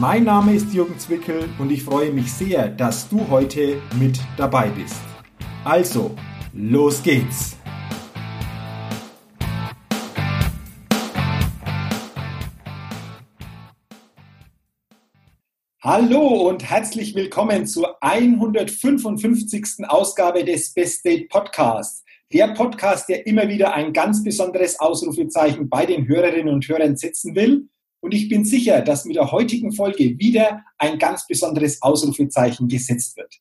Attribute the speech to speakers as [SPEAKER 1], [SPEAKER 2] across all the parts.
[SPEAKER 1] Mein Name ist Jürgen Zwickel und ich freue mich sehr, dass du heute mit dabei bist. Also, los geht's! Hallo und herzlich willkommen zur 155. Ausgabe des Best Date Podcasts. Der Podcast, der immer wieder ein ganz besonderes Ausrufezeichen bei den Hörerinnen und Hörern setzen will und ich bin sicher, dass mit der heutigen Folge wieder ein ganz besonderes Ausrufezeichen gesetzt wird.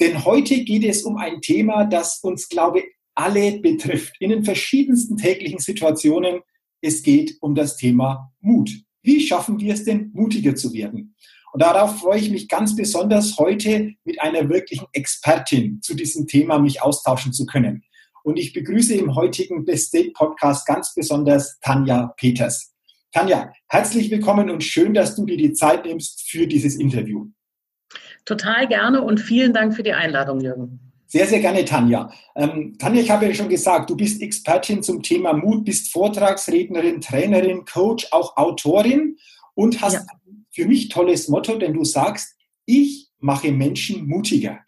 [SPEAKER 1] Denn heute geht es um ein Thema, das uns, glaube ich, alle betrifft, in den verschiedensten täglichen Situationen. Es geht um das Thema Mut. Wie schaffen wir es denn, mutiger zu werden? Und darauf freue ich mich ganz besonders, heute mit einer wirklichen Expertin zu diesem Thema mich austauschen zu können. Und ich begrüße im heutigen Best State Podcast ganz besonders Tanja Peters. Tanja, herzlich willkommen und schön, dass du dir die Zeit nimmst für dieses Interview.
[SPEAKER 2] Total gerne und vielen Dank für die Einladung, Jürgen.
[SPEAKER 1] Sehr, sehr gerne, Tanja. Ähm, Tanja, ich habe ja schon gesagt, du bist Expertin zum Thema Mut, bist Vortragsrednerin, Trainerin, Coach, auch Autorin und hast ja. für mich tolles Motto, denn du sagst, ich mache Menschen mutiger.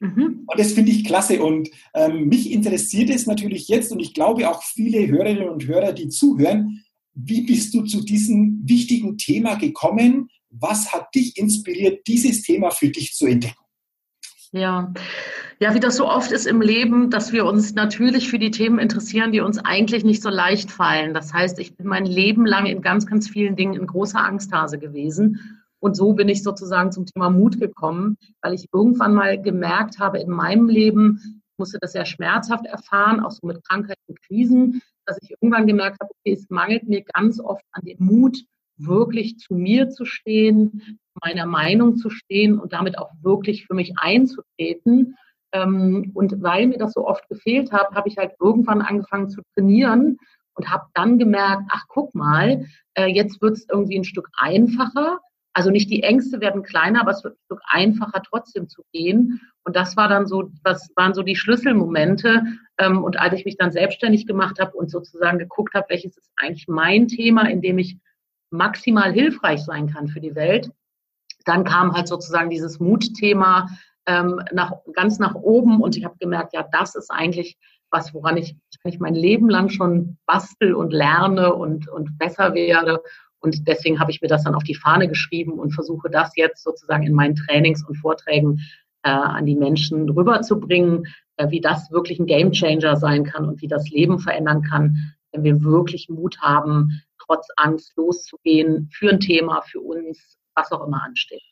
[SPEAKER 1] Mhm. Und das finde ich klasse. Und ähm, mich interessiert es natürlich jetzt und ich glaube auch viele Hörerinnen und Hörer, die zuhören, wie bist du zu diesem wichtigen Thema gekommen? Was hat dich inspiriert, dieses Thema für dich zu entdecken?
[SPEAKER 2] Ja. ja, wie das so oft ist im Leben, dass wir uns natürlich für die Themen interessieren, die uns eigentlich nicht so leicht fallen. Das heißt, ich bin mein Leben lang in ganz, ganz vielen Dingen in großer Angsthase gewesen. Und so bin ich sozusagen zum Thema Mut gekommen, weil ich irgendwann mal gemerkt habe in meinem Leben, musste das sehr schmerzhaft erfahren, auch so mit Krankheiten und Krisen, dass ich irgendwann gemerkt habe, okay, es mangelt mir ganz oft an dem Mut, wirklich zu mir zu stehen, meiner Meinung zu stehen und damit auch wirklich für mich einzutreten. Ähm, und weil mir das so oft gefehlt hat, habe ich halt irgendwann angefangen zu trainieren und habe dann gemerkt, ach guck mal, äh, jetzt wird es irgendwie ein Stück einfacher. Also nicht die Ängste werden kleiner, aber es wird ein Stück einfacher trotzdem zu gehen. Und das war dann so, was waren so die Schlüsselmomente. Ähm, und als ich mich dann selbstständig gemacht habe und sozusagen geguckt habe, welches ist eigentlich mein Thema, in dem ich maximal hilfreich sein kann für die Welt, dann kam halt sozusagen dieses Mutthema ähm, nach, ganz nach oben und ich habe gemerkt, ja, das ist eigentlich was, woran ich, ich mein Leben lang schon bastel und lerne und, und besser werde. Und deswegen habe ich mir das dann auf die Fahne geschrieben und versuche das jetzt sozusagen in meinen Trainings und Vorträgen äh, an die Menschen rüberzubringen, äh, wie das wirklich ein Gamechanger sein kann und wie das Leben verändern kann, wenn wir wirklich Mut haben, trotz Angst loszugehen für ein Thema, für uns, was auch immer ansteht.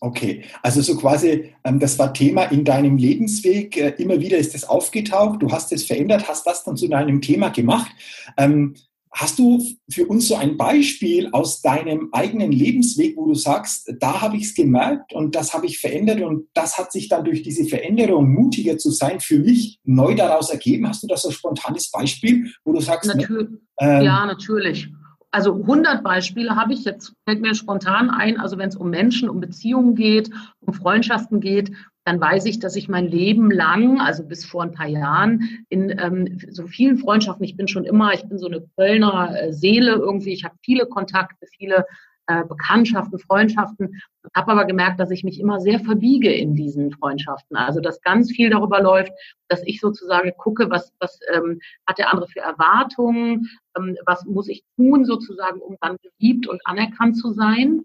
[SPEAKER 1] Okay, also so quasi, ähm, das war Thema in deinem Lebensweg, äh, immer wieder ist es aufgetaucht, du hast es verändert, hast das dann zu deinem Thema gemacht. Ähm, Hast du für uns so ein Beispiel aus deinem eigenen Lebensweg, wo du sagst, da habe ich es gemerkt und das habe ich verändert und das hat sich dann durch diese Veränderung mutiger zu sein für mich neu daraus ergeben? Hast du da so ein spontanes Beispiel, wo du sagst,
[SPEAKER 2] natürlich, ähm, ja, natürlich. Also 100 Beispiele habe ich jetzt, fällt mir spontan ein. Also wenn es um Menschen, um Beziehungen geht, um Freundschaften geht, dann weiß ich, dass ich mein Leben lang, also bis vor ein paar Jahren, in ähm, so vielen Freundschaften, ich bin schon immer, ich bin so eine Kölner äh, Seele irgendwie, ich habe viele Kontakte, viele äh, Bekanntschaften, Freundschaften, habe aber gemerkt, dass ich mich immer sehr verbiege in diesen Freundschaften. Also dass ganz viel darüber läuft, dass ich sozusagen gucke, was, was ähm, hat der andere für Erwartungen, ähm, was muss ich tun sozusagen, um dann geliebt und anerkannt zu sein.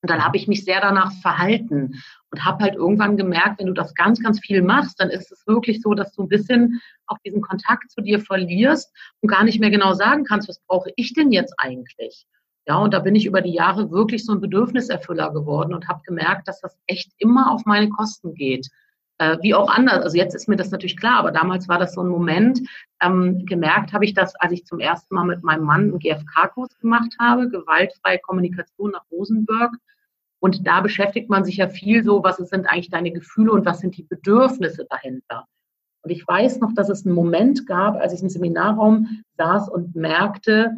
[SPEAKER 2] Und dann habe ich mich sehr danach verhalten und habe halt irgendwann gemerkt, wenn du das ganz, ganz viel machst, dann ist es wirklich so, dass du ein bisschen auch diesen Kontakt zu dir verlierst und gar nicht mehr genau sagen kannst, was brauche ich denn jetzt eigentlich? Ja, und da bin ich über die Jahre wirklich so ein Bedürfniserfüller geworden und habe gemerkt, dass das echt immer auf meine Kosten geht. Äh, wie auch anders. Also jetzt ist mir das natürlich klar, aber damals war das so ein Moment. Ähm, gemerkt habe ich das, als ich zum ersten Mal mit meinem Mann einen GFK-Kurs gemacht habe, gewaltfreie Kommunikation nach Rosenberg. Und da beschäftigt man sich ja viel so, was sind eigentlich deine Gefühle und was sind die Bedürfnisse dahinter. Und ich weiß noch, dass es einen Moment gab, als ich im Seminarraum saß und merkte,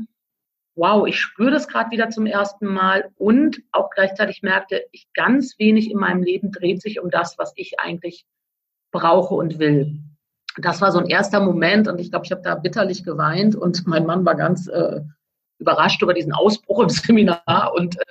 [SPEAKER 2] wow, ich spüre das gerade wieder zum ersten Mal und auch gleichzeitig merkte, ich ganz wenig in meinem Leben dreht sich um das, was ich eigentlich brauche und will. Das war so ein erster Moment und ich glaube, ich habe da bitterlich geweint und mein Mann war ganz äh, überrascht über diesen Ausbruch im Seminar und äh,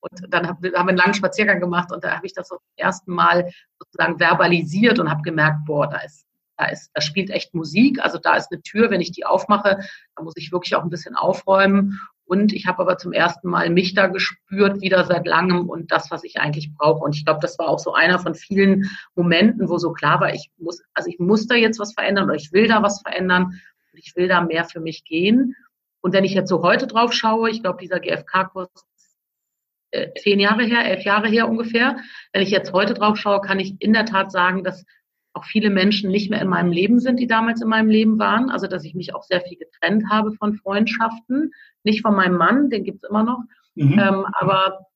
[SPEAKER 2] und dann haben wir einen langen Spaziergang gemacht und da habe ich das zum ersten Mal sozusagen verbalisiert und habe gemerkt, boah, da ist, da ist, da spielt echt Musik. Also da ist eine Tür, wenn ich die aufmache, da muss ich wirklich auch ein bisschen aufräumen. Und ich habe aber zum ersten Mal mich da gespürt, wieder seit langem und das, was ich eigentlich brauche. Und ich glaube, das war auch so einer von vielen Momenten, wo so klar war, ich muss, also ich muss da jetzt was verändern oder ich will da was verändern und ich will da mehr für mich gehen. Und wenn ich jetzt so heute drauf schaue, ich glaube, dieser GFK-Kurs äh, zehn Jahre her, elf Jahre her ungefähr. Wenn ich jetzt heute drauf schaue, kann ich in der Tat sagen, dass auch viele Menschen nicht mehr in meinem Leben sind, die damals in meinem Leben waren. Also dass ich mich auch sehr viel getrennt habe von Freundschaften. Nicht von meinem Mann, den gibt's immer noch. Mhm. Ähm, aber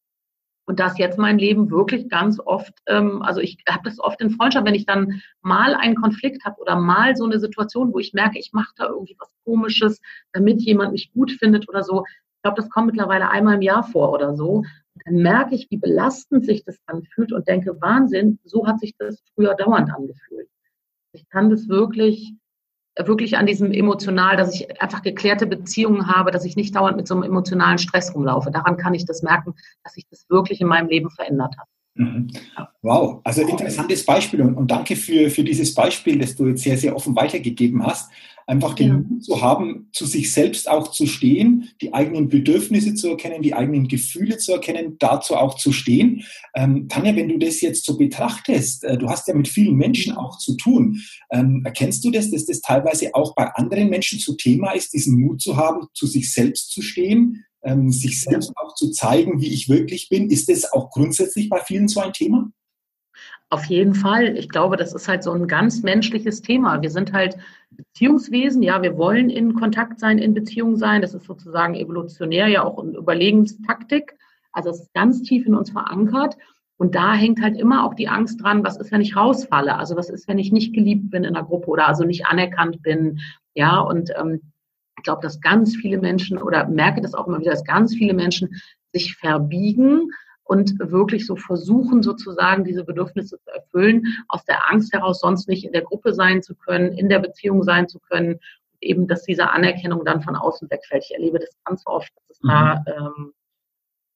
[SPEAKER 2] und dass jetzt mein Leben wirklich ganz oft, ähm, also ich habe das oft in Freundschaft, wenn ich dann mal einen Konflikt habe oder mal so eine Situation, wo ich merke, ich mache da irgendwie was Komisches, damit jemand mich gut findet oder so. Ich glaube, das kommt mittlerweile einmal im Jahr vor oder so dann merke ich, wie belastend sich das anfühlt und denke, Wahnsinn, so hat sich das früher dauernd angefühlt. Ich kann das wirklich, wirklich an diesem emotional, dass ich einfach geklärte Beziehungen habe, dass ich nicht dauernd mit so einem emotionalen Stress rumlaufe. Daran kann ich das merken, dass sich das wirklich in meinem Leben verändert hat.
[SPEAKER 1] Mhm. Wow, also interessantes Beispiel und, und, danke für, für dieses Beispiel, das du jetzt sehr, sehr offen weitergegeben hast einfach den ja. Mut zu haben, zu sich selbst auch zu stehen, die eigenen Bedürfnisse zu erkennen, die eigenen Gefühle zu erkennen, dazu auch zu stehen. Ähm, Tanja, wenn du das jetzt so betrachtest, äh, du hast ja mit vielen Menschen auch zu tun. Ähm, erkennst du das, dass das teilweise auch bei anderen Menschen zu Thema ist, diesen Mut zu haben, zu sich selbst zu stehen, ähm, sich selbst auch zu zeigen, wie ich wirklich bin? Ist das auch grundsätzlich bei vielen so ein Thema?
[SPEAKER 2] Auf jeden Fall. Ich glaube, das ist halt so ein ganz menschliches Thema. Wir sind halt Beziehungswesen. Ja, wir wollen in Kontakt sein, in Beziehung sein. Das ist sozusagen evolutionär ja auch eine Überlebenstaktik. Also es ist ganz tief in uns verankert. Und da hängt halt immer auch die Angst dran, was ist, wenn ich rausfalle? Also was ist, wenn ich nicht geliebt bin in der Gruppe oder also nicht anerkannt bin? Ja, und ähm, ich glaube, dass ganz viele Menschen oder merke das auch immer wieder, dass ganz viele Menschen sich verbiegen, und wirklich so versuchen, sozusagen diese Bedürfnisse zu erfüllen, aus der Angst heraus sonst nicht in der Gruppe sein zu können, in der Beziehung sein zu können, eben, dass diese Anerkennung dann von außen wegfällt. Ich erlebe das ganz oft, dass es mhm. da ähm,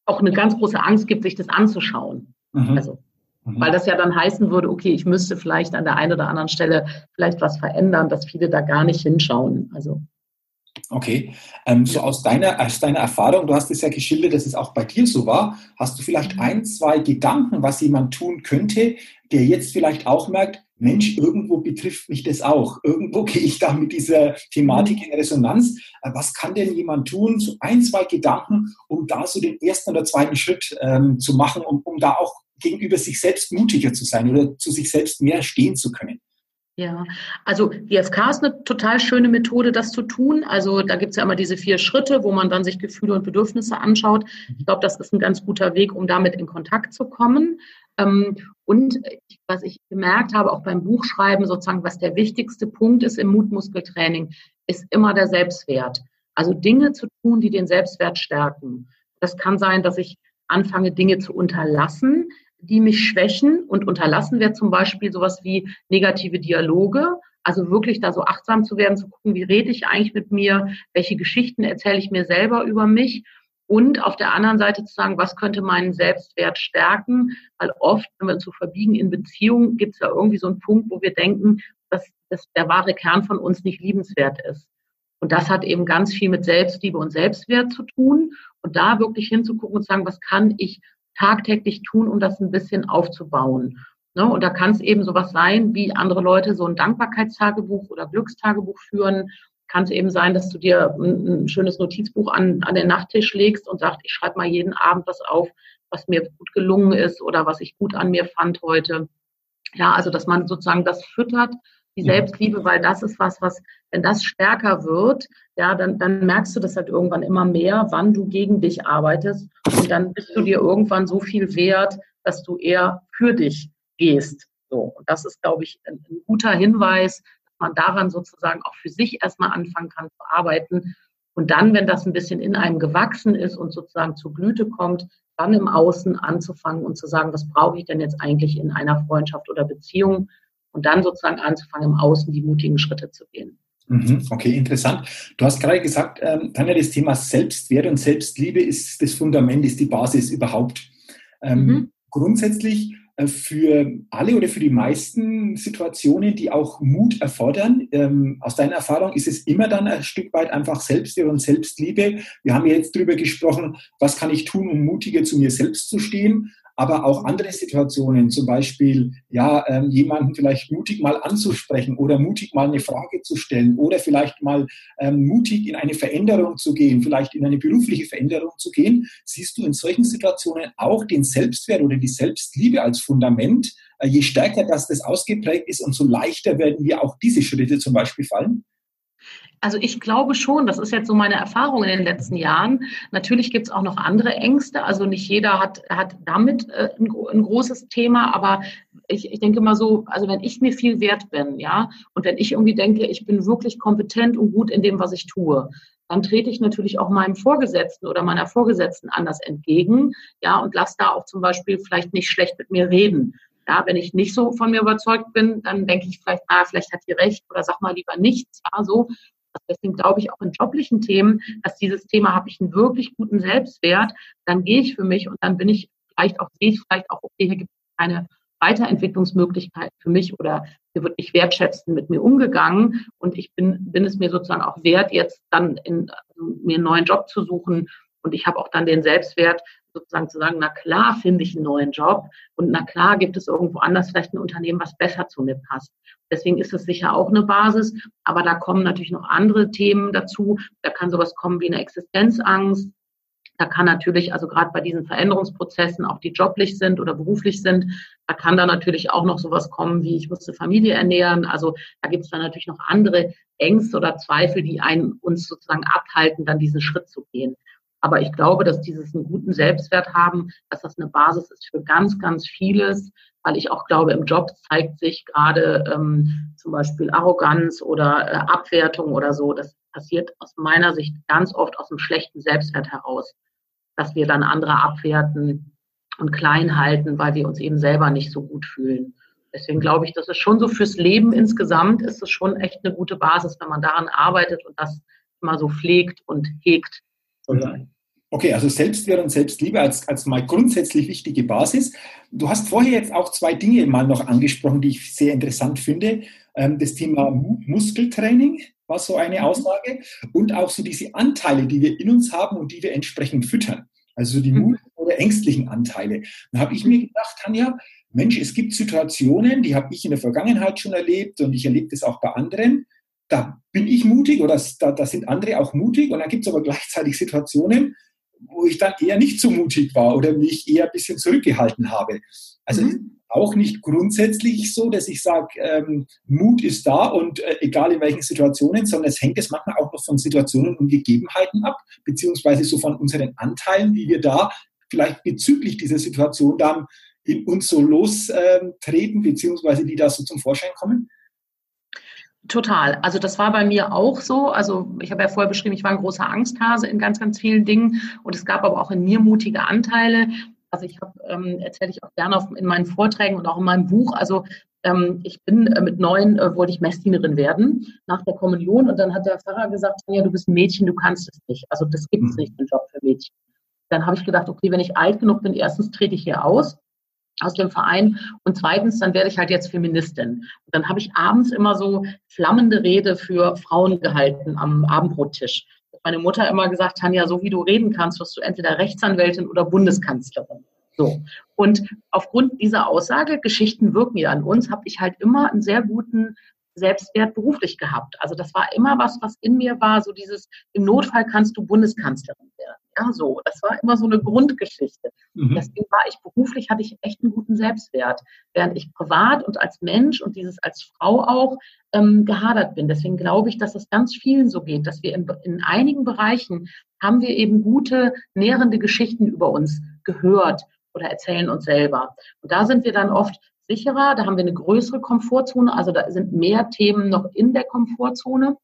[SPEAKER 2] auch eine ganz große Angst gibt, sich das anzuschauen. Mhm. Also, mhm. weil das ja dann heißen würde, okay, ich müsste vielleicht an der einen oder anderen Stelle vielleicht was verändern, dass viele da gar nicht hinschauen. Also
[SPEAKER 1] Okay, ähm, so aus deiner, aus deiner Erfahrung, du hast es ja geschildert, dass es auch bei dir so war, hast du vielleicht mhm. ein, zwei Gedanken, was jemand tun könnte, der jetzt vielleicht auch merkt, Mensch, irgendwo betrifft mich das auch. Irgendwo gehe ich da mit dieser Thematik in Resonanz. Äh, was kann denn jemand tun? So ein, zwei Gedanken, um da so den ersten oder zweiten Schritt ähm, zu machen, um, um da auch gegenüber sich selbst mutiger zu sein oder zu sich selbst mehr stehen zu können.
[SPEAKER 2] Ja, also GFK ist eine total schöne Methode, das zu tun. Also da gibt es ja immer diese vier Schritte, wo man dann sich Gefühle und Bedürfnisse anschaut. Ich glaube, das ist ein ganz guter Weg, um damit in Kontakt zu kommen. Ähm, und was ich gemerkt habe, auch beim Buchschreiben sozusagen, was der wichtigste Punkt ist im Mutmuskeltraining, ist immer der Selbstwert. Also Dinge zu tun, die den Selbstwert stärken. Das kann sein, dass ich anfange, Dinge zu unterlassen, die mich schwächen und unterlassen wir zum Beispiel sowas wie negative Dialoge. Also wirklich da so achtsam zu werden, zu gucken, wie rede ich eigentlich mit mir, welche Geschichten erzähle ich mir selber über mich und auf der anderen Seite zu sagen, was könnte meinen Selbstwert stärken, weil oft, wenn wir uns so verbiegen in Beziehungen, gibt es ja irgendwie so einen Punkt, wo wir denken, dass, dass der wahre Kern von uns nicht liebenswert ist. Und das hat eben ganz viel mit Selbstliebe und Selbstwert zu tun. Und da wirklich hinzugucken und zu sagen, was kann ich tagtäglich tun, um das ein bisschen aufzubauen. Ne? Und da kann es eben sowas sein, wie andere Leute so ein Dankbarkeitstagebuch oder Glückstagebuch führen. Kann es eben sein, dass du dir ein, ein schönes Notizbuch an, an den Nachttisch legst und sagst, ich schreibe mal jeden Abend was auf, was mir gut gelungen ist oder was ich gut an mir fand heute. Ja, also dass man sozusagen das füttert die Selbstliebe, weil das ist was, was, wenn das stärker wird, ja, dann, dann merkst du das halt irgendwann immer mehr, wann du gegen dich arbeitest. Und dann bist du dir irgendwann so viel wert, dass du eher für dich gehst. So. Und das ist, glaube ich, ein, ein guter Hinweis, dass man daran sozusagen auch für sich erstmal anfangen kann zu arbeiten. Und dann, wenn das ein bisschen in einem gewachsen ist und sozusagen zur Blüte kommt, dann im Außen anzufangen und zu sagen, was brauche ich denn jetzt eigentlich in einer Freundschaft oder Beziehung? Und dann sozusagen anzufangen, im Außen die mutigen Schritte zu gehen.
[SPEAKER 1] Mhm, okay, interessant. Du hast gerade gesagt, ähm, Tanja, das Thema Selbstwert und Selbstliebe ist das Fundament, ist die Basis überhaupt. Ähm, mhm. Grundsätzlich äh, für alle oder für die meisten Situationen, die auch Mut erfordern, ähm, aus deiner Erfahrung ist es immer dann ein Stück weit einfach Selbstwert und Selbstliebe. Wir haben ja jetzt darüber gesprochen, was kann ich tun, um mutiger zu mir selbst zu stehen aber auch andere Situationen, zum Beispiel ja, ähm, jemanden vielleicht mutig mal anzusprechen oder mutig mal eine Frage zu stellen oder vielleicht mal ähm, mutig in eine Veränderung zu gehen, vielleicht in eine berufliche Veränderung zu gehen, siehst du in solchen Situationen auch den Selbstwert oder die Selbstliebe als Fundament. Äh, je stärker das, das ausgeprägt ist, umso leichter werden wir auch diese Schritte zum Beispiel fallen.
[SPEAKER 2] Also ich glaube schon, das ist jetzt so meine Erfahrung in den letzten Jahren. Natürlich gibt es auch noch andere Ängste. Also nicht jeder hat, hat damit äh, ein, ein, großes Thema, aber ich, ich denke mal so, also wenn ich mir viel wert bin, ja, und wenn ich irgendwie denke, ich bin wirklich kompetent und gut in dem, was ich tue, dann trete ich natürlich auch meinem Vorgesetzten oder meiner Vorgesetzten anders entgegen, ja, und lasse da auch zum Beispiel vielleicht nicht schlecht mit mir reden. Ja, wenn ich nicht so von mir überzeugt bin, dann denke ich vielleicht, ah, vielleicht hat die recht oder sag mal lieber nichts. Ja, so. Deswegen glaube ich auch in joblichen Themen, dass dieses Thema habe ich einen wirklich guten Selbstwert, dann gehe ich für mich und dann bin ich vielleicht auch, sehe ich vielleicht auch, okay, hier gibt es keine Weiterentwicklungsmöglichkeit für mich oder hier wird nicht wertschätzend mit mir umgegangen und ich bin, bin es mir sozusagen auch wert, jetzt dann in, also mir einen neuen Job zu suchen und ich habe auch dann den Selbstwert, sozusagen zu sagen, na klar finde ich einen neuen Job und na klar gibt es irgendwo anders vielleicht ein Unternehmen, was besser zu mir passt. Deswegen ist es sicher auch eine Basis, aber da kommen natürlich noch andere Themen dazu. Da kann sowas kommen wie eine Existenzangst. Da kann natürlich, also gerade bei diesen Veränderungsprozessen, auch die joblich sind oder beruflich sind, da kann da natürlich auch noch sowas kommen wie, ich musste Familie ernähren. Also da gibt es dann natürlich noch andere Ängste oder Zweifel, die einen uns sozusagen abhalten, dann diesen Schritt zu gehen. Aber ich glaube, dass dieses einen guten Selbstwert haben, dass das eine Basis ist für ganz, ganz vieles, weil ich auch glaube, im Job zeigt sich gerade ähm, zum Beispiel Arroganz oder äh, Abwertung oder so. Das passiert aus meiner Sicht ganz oft aus einem schlechten Selbstwert heraus, dass wir dann andere abwerten und klein halten, weil wir uns eben selber nicht so gut fühlen. Deswegen glaube ich, das ist schon so fürs Leben insgesamt ist es schon echt eine gute Basis, wenn man daran arbeitet und das immer so pflegt und hegt.
[SPEAKER 1] Mhm. Okay, also Selbstwert und Selbstliebe als, als mal grundsätzlich wichtige Basis. Du hast vorher jetzt auch zwei Dinge mal noch angesprochen, die ich sehr interessant finde. Ähm, das Thema Muskeltraining war so eine mhm. Aussage und auch so diese Anteile, die wir in uns haben und die wir entsprechend füttern. Also die mhm. Mut oder ängstlichen Anteile. Da habe ich mir gedacht, Tanja, Mensch, es gibt Situationen, die habe ich in der Vergangenheit schon erlebt und ich erlebe das auch bei anderen da bin ich mutig oder da, da sind andere auch mutig und dann gibt es aber gleichzeitig Situationen, wo ich dann eher nicht so mutig war oder mich eher ein bisschen zurückgehalten habe. Also mhm. auch nicht grundsätzlich so, dass ich sage, ähm, Mut ist da und äh, egal in welchen Situationen, sondern es hängt es manchmal auch noch von Situationen und Gegebenheiten ab, beziehungsweise so von unseren Anteilen, wie wir da vielleicht bezüglich dieser Situation dann in uns so lostreten, ähm, beziehungsweise die da so zum Vorschein kommen.
[SPEAKER 2] Total. Also das war bei mir auch so. Also ich habe ja vorher beschrieben, ich war ein großer Angsthase in ganz, ganz vielen Dingen. Und es gab aber auch in mir mutige Anteile. Also ich habe, ähm, erzähle ich auch gerne auf, in meinen Vorträgen und auch in meinem Buch. Also ähm, ich bin äh, mit neun, äh, wollte ich Messdienerin werden nach der Kommunion. Und dann hat der Pfarrer gesagt, ja, du bist ein Mädchen, du kannst es nicht. Also das gibt es mhm. nicht, den Job für Mädchen. Dann habe ich gedacht, okay, wenn ich alt genug bin, erstens trete ich hier aus aus dem Verein. Und zweitens, dann werde ich halt jetzt Feministin. Und dann habe ich abends immer so flammende Rede für Frauen gehalten am Abendbrottisch. Meine Mutter immer gesagt, Tanja, so wie du reden kannst, wirst du entweder Rechtsanwältin oder Bundeskanzlerin. So. Und aufgrund dieser Aussage, Geschichten wirken ja an uns, habe ich halt immer einen sehr guten Selbstwert beruflich gehabt. Also das war immer was, was in mir war, so dieses, im Notfall kannst du Bundeskanzlerin werden. Ja, so. Das war immer so eine Grundgeschichte. Mhm. Deswegen war ich beruflich, hatte ich echt einen guten Selbstwert, während ich privat und als Mensch und dieses als Frau auch ähm, gehadert bin. Deswegen glaube ich, dass es ganz vielen so geht, dass wir in, in einigen Bereichen haben wir eben gute, nährende Geschichten über uns gehört oder erzählen uns selber. Und da sind wir dann oft sicherer, da haben wir eine größere Komfortzone, also da sind mehr Themen noch in der Komfortzone,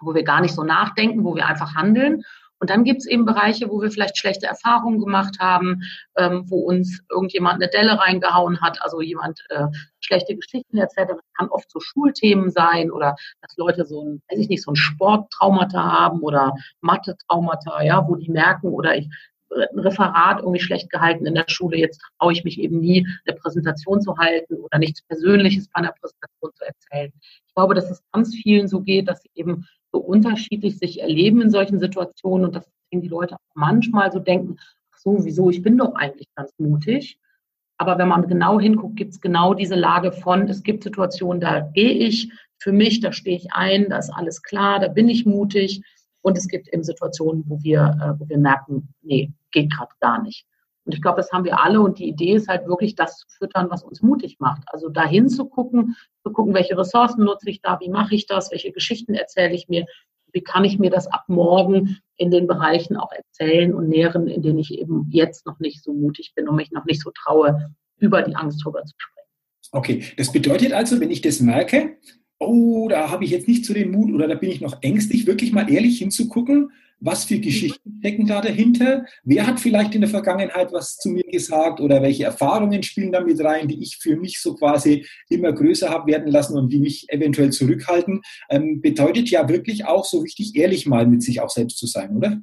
[SPEAKER 2] wo wir gar nicht so nachdenken, wo wir einfach handeln. Und dann gibt es eben Bereiche, wo wir vielleicht schlechte Erfahrungen gemacht haben, ähm, wo uns irgendjemand eine Delle reingehauen hat, also jemand äh, schlechte Geschichten erzählt. Das kann oft so Schulthemen sein oder dass Leute so ein, weiß ich nicht, so ein Sporttraumata haben oder Mathe-Traumata, ja, wo die merken oder ich ein Referat irgendwie schlecht gehalten in der Schule, jetzt traue ich mich eben nie, eine Präsentation zu halten oder nichts Persönliches bei einer Präsentation zu erzählen. Ich glaube, dass es ganz vielen so geht, dass sie eben so unterschiedlich sich erleben in solchen Situationen und dass die Leute manchmal so denken, ach so, wieso, ich bin doch eigentlich ganz mutig. Aber wenn man genau hinguckt, gibt es genau diese Lage von, es gibt Situationen, da gehe ich für mich, da stehe ich ein, da ist alles klar, da bin ich mutig. Und es gibt eben Situationen, wo wir, äh, wo wir merken, nee, geht gerade gar nicht. Und ich glaube, das haben wir alle. Und die Idee ist halt wirklich, das zu füttern, was uns mutig macht. Also dahin zu gucken, zu gucken, welche Ressourcen nutze ich da, wie mache ich das, welche Geschichten erzähle ich mir, wie kann ich mir das ab morgen in den Bereichen auch erzählen und nähren, in denen ich eben jetzt noch nicht so mutig bin und mich noch nicht so traue, über die Angst drüber zu sprechen.
[SPEAKER 1] Okay, das bedeutet also, wenn ich das merke, oh, da habe ich jetzt nicht so den Mut oder da bin ich noch ängstlich, wirklich mal ehrlich hinzugucken, was für Geschichten stecken da dahinter? Wer hat vielleicht in der Vergangenheit was zu mir gesagt oder welche Erfahrungen spielen da mit rein, die ich für mich so quasi immer größer habe werden lassen und die mich eventuell zurückhalten? Ähm, bedeutet ja wirklich auch so richtig ehrlich mal mit sich auch selbst zu sein, oder?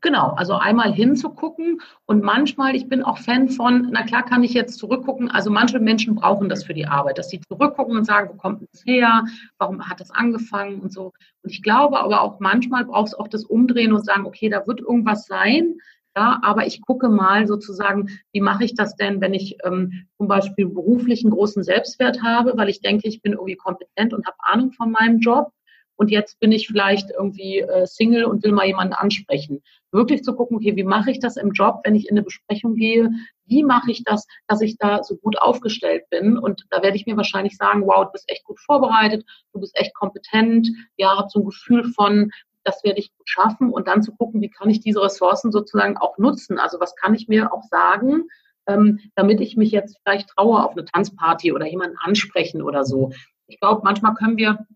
[SPEAKER 2] Genau, also einmal hinzugucken. Und manchmal, ich bin auch Fan von, na klar kann ich jetzt zurückgucken, also manche Menschen brauchen das für die Arbeit, dass sie zurückgucken und sagen, wo kommt das her, warum hat das angefangen und so. Und ich glaube aber auch manchmal braucht es auch das Umdrehen und sagen, okay, da wird irgendwas sein, ja, aber ich gucke mal sozusagen, wie mache ich das denn, wenn ich ähm, zum Beispiel beruflich einen großen Selbstwert habe, weil ich denke, ich bin irgendwie kompetent und habe Ahnung von meinem Job und jetzt bin ich vielleicht irgendwie äh, Single und will mal jemanden ansprechen. Wirklich zu gucken, okay, wie mache ich das im Job, wenn ich in eine Besprechung gehe? Wie mache ich das, dass ich da so gut aufgestellt bin? Und da werde ich mir wahrscheinlich sagen, wow, du bist echt gut vorbereitet, du bist echt kompetent, ja, hab so ein Gefühl von, das werde ich gut schaffen und dann zu gucken, wie kann ich diese Ressourcen sozusagen auch nutzen? Also was kann ich mir auch sagen, ähm, damit ich mich jetzt vielleicht traue auf eine Tanzparty oder jemanden ansprechen oder so. Ich glaube, manchmal können wir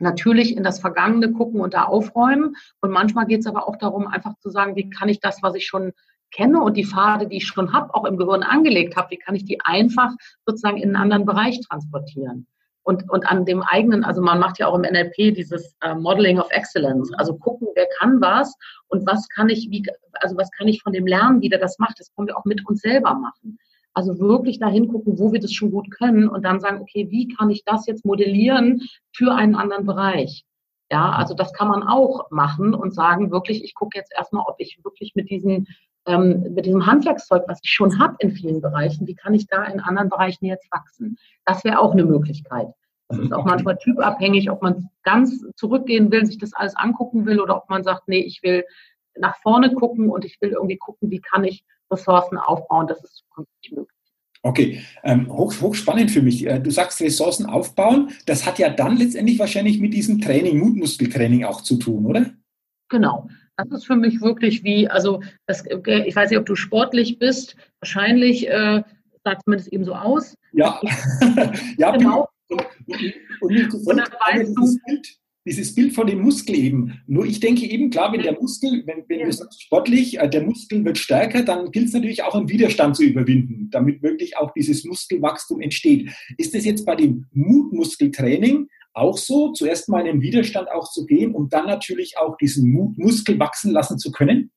[SPEAKER 2] natürlich in das Vergangene gucken und da aufräumen. Und manchmal geht es aber auch darum, einfach zu sagen, wie kann ich das, was ich schon kenne und die Pfade, die ich schon habe, auch im Gehirn angelegt habe, wie kann ich die einfach sozusagen in einen anderen Bereich transportieren? Und, und an dem eigenen, also man macht ja auch im NLP dieses äh, Modeling of Excellence, also gucken, wer kann was und was kann ich, wie, also was kann ich von dem lernen, wie der das macht, das können wir auch mit uns selber machen. Also wirklich dahin gucken, wo wir das schon gut können und dann sagen, okay, wie kann ich das jetzt modellieren für einen anderen Bereich? Ja, also das kann man auch machen und sagen wirklich, ich gucke jetzt erstmal, ob ich wirklich mit diesen ähm, mit diesem Handwerkszeug, was ich schon habe in vielen Bereichen, wie kann ich da in anderen Bereichen jetzt wachsen? Das wäre auch eine Möglichkeit. Das ist auch manchmal typabhängig, ob man ganz zurückgehen will, sich das alles angucken will oder ob man sagt, nee, ich will nach vorne gucken und ich will irgendwie gucken, wie kann ich Ressourcen aufbauen. Das ist zukünftig möglich.
[SPEAKER 1] Okay, ähm, hoch, hochspannend für mich. Äh, du sagst Ressourcen aufbauen. Das hat ja dann letztendlich wahrscheinlich mit diesem Training, Mutmuskeltraining auch zu tun, oder?
[SPEAKER 2] Genau. Das ist für mich wirklich wie, also das, ich weiß nicht, ob du sportlich bist. Wahrscheinlich äh, sah zumindest eben so aus.
[SPEAKER 1] Ja, ja genau. Und, und, und, und dann weißt du, Bild, dieses Bild von dem Muskel eben. Nur ich denke eben, klar, wenn der Muskel, wenn, wenn ja. du sagst sportlich, äh, der Muskel wird stärker, dann gilt es natürlich auch einen Widerstand zu überwinden, damit wirklich auch dieses Muskelwachstum entsteht. Ist das jetzt bei dem Mutmuskeltraining auch so, zuerst mal in den Widerstand auch zu gehen und dann natürlich auch diesen Muskel wachsen lassen zu können?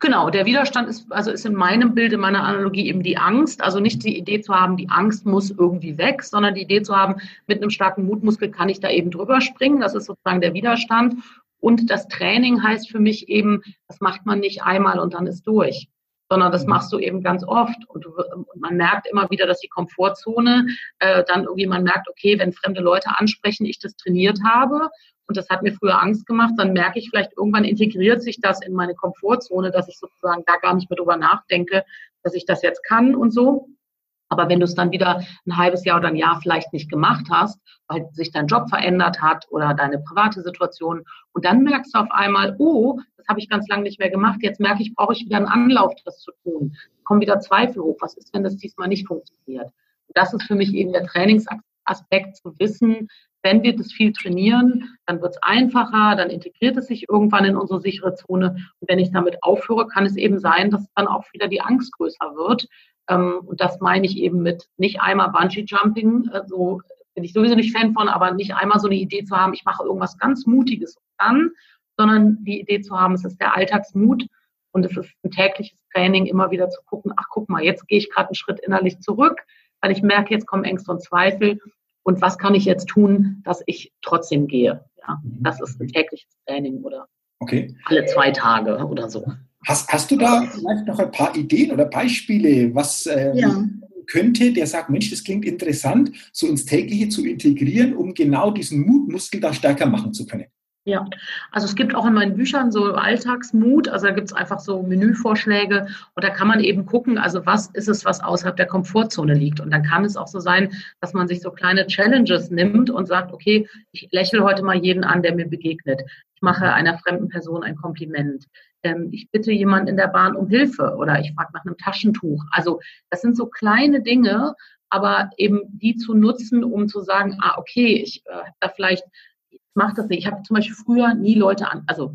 [SPEAKER 2] Genau, der Widerstand ist, also ist in meinem Bild, in meiner Analogie eben die Angst. Also nicht die Idee zu haben, die Angst muss irgendwie weg, sondern die Idee zu haben, mit einem starken Mutmuskel kann ich da eben drüber springen. Das ist sozusagen der Widerstand. Und das Training heißt für mich eben, das macht man nicht einmal und dann ist durch, sondern das mhm. machst du eben ganz oft. Und, du, und man merkt immer wieder, dass die Komfortzone äh, dann irgendwie, man merkt, okay, wenn fremde Leute ansprechen, ich das trainiert habe und das hat mir früher Angst gemacht, dann merke ich vielleicht, irgendwann integriert sich das in meine Komfortzone, dass ich sozusagen da gar nicht mehr drüber nachdenke, dass ich das jetzt kann und so. Aber wenn du es dann wieder ein halbes Jahr oder ein Jahr vielleicht nicht gemacht hast, weil sich dein Job verändert hat oder deine private Situation, und dann merkst du auf einmal, oh, das habe ich ganz lange nicht mehr gemacht, jetzt merke ich, brauche ich wieder einen Anlauf, das zu tun. Kommen wieder Zweifel hoch, was ist, wenn das diesmal nicht funktioniert? Und das ist für mich eben der Trainingsaspekt zu wissen, wenn wir das viel trainieren, dann wird es einfacher, dann integriert es sich irgendwann in unsere sichere Zone. Und wenn ich damit aufhöre, kann es eben sein, dass dann auch wieder die Angst größer wird, ähm, und das meine ich eben mit nicht einmal Bungee-Jumping, äh, so bin ich sowieso nicht Fan von, aber nicht einmal so eine Idee zu haben, ich mache irgendwas ganz Mutiges dann, sondern die Idee zu haben, es ist der Alltagsmut und es ist ein tägliches Training, immer wieder zu gucken, ach guck mal, jetzt gehe ich gerade einen Schritt innerlich zurück, weil ich merke, jetzt kommen Ängste und Zweifel und was kann ich jetzt tun, dass ich trotzdem gehe. Ja, mhm. das ist ein tägliches Training oder okay. alle zwei Tage oder so.
[SPEAKER 1] Hast, hast du da vielleicht noch ein paar Ideen oder Beispiele, was äh, ja. könnte, der sagt, Mensch, das klingt interessant, so ins tägliche zu integrieren, um genau diesen Mutmuskel da stärker machen zu können?
[SPEAKER 2] Ja, also es gibt auch in meinen Büchern so Alltagsmut, also da gibt es einfach so Menüvorschläge und da kann man eben gucken, also was ist es, was außerhalb der Komfortzone liegt. Und dann kann es auch so sein, dass man sich so kleine Challenges nimmt und sagt, okay, ich lächle heute mal jeden an, der mir begegnet. Ich mache einer fremden Person ein Kompliment ähm, ich bitte jemanden in der Bahn um Hilfe oder ich frage nach einem Taschentuch. Also das sind so kleine Dinge, aber eben die zu nutzen, um zu sagen, ah, okay, ich äh, da vielleicht, ich mache das nicht. Ich habe zum Beispiel früher nie Leute an, also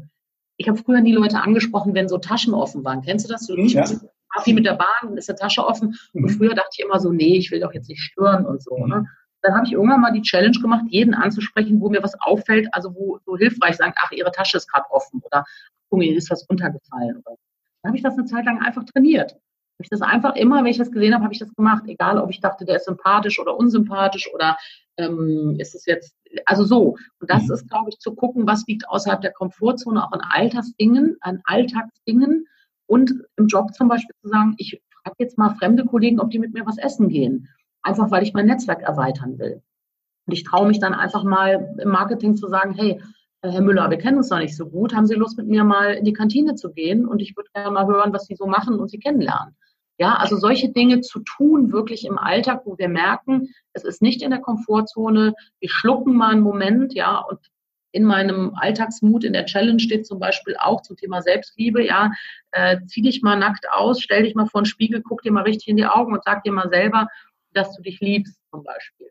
[SPEAKER 2] ich habe früher nie Leute angesprochen, wenn so Taschen offen waren. Kennst du das? Du ja. Kaffee mit der Bahn, ist eine Tasche offen. Und mhm. früher dachte ich immer so, nee, ich will doch jetzt nicht stören und so. Ne? Dann habe ich irgendwann mal die Challenge gemacht, jeden anzusprechen, wo mir was auffällt, also wo so hilfreich sagen, ach, ihre Tasche ist gerade offen oder guck, mir ist was runtergefallen. Dann habe ich das eine Zeit lang einfach trainiert. Habe ich das einfach immer, wenn ich das gesehen habe, habe ich das gemacht, egal ob ich dachte, der ist sympathisch oder unsympathisch oder ähm, ist es jetzt, also so. Und das mhm. ist, glaube ich, zu gucken, was liegt außerhalb der Komfortzone, auch an Altersdingen, an Alltagsdingen und im Job zum Beispiel zu sagen, ich frage jetzt mal fremde Kollegen, ob die mit mir was essen gehen. Einfach weil ich mein Netzwerk erweitern will. Und ich traue mich dann einfach mal im Marketing zu sagen, hey, äh, Herr Müller, wir kennen uns noch nicht so gut. Haben Sie Lust, mit mir mal in die Kantine zu gehen? Und ich würde gerne mal hören, was Sie so machen und Sie kennenlernen. Ja, also solche Dinge zu tun, wirklich im Alltag, wo wir merken, es ist nicht in der Komfortzone. Wir schlucken mal einen Moment, ja, und in meinem Alltagsmut in der Challenge steht zum Beispiel auch zum Thema Selbstliebe, ja, äh, zieh dich mal nackt aus, stell dich mal vor den Spiegel, guck dir mal richtig in die Augen und sag dir mal selber, dass du dich liebst, zum Beispiel.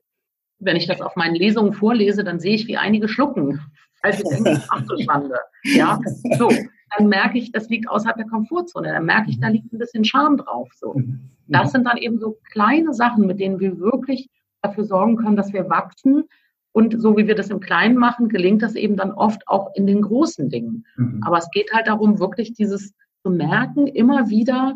[SPEAKER 2] Wenn ich das auf meinen Lesungen vorlese, dann sehe ich, wie einige schlucken, als ich denke, ach du Schande. Ja, so. Dann merke ich, das liegt außerhalb der Komfortzone. Dann merke ich, da liegt ein bisschen Scham drauf. So. Mhm. Das sind dann eben so kleine Sachen, mit denen wir wirklich dafür sorgen können, dass wir wachsen. Und so wie wir das im Kleinen machen, gelingt das eben dann oft auch in den großen Dingen. Mhm. Aber es geht halt darum, wirklich dieses zu merken, immer wieder,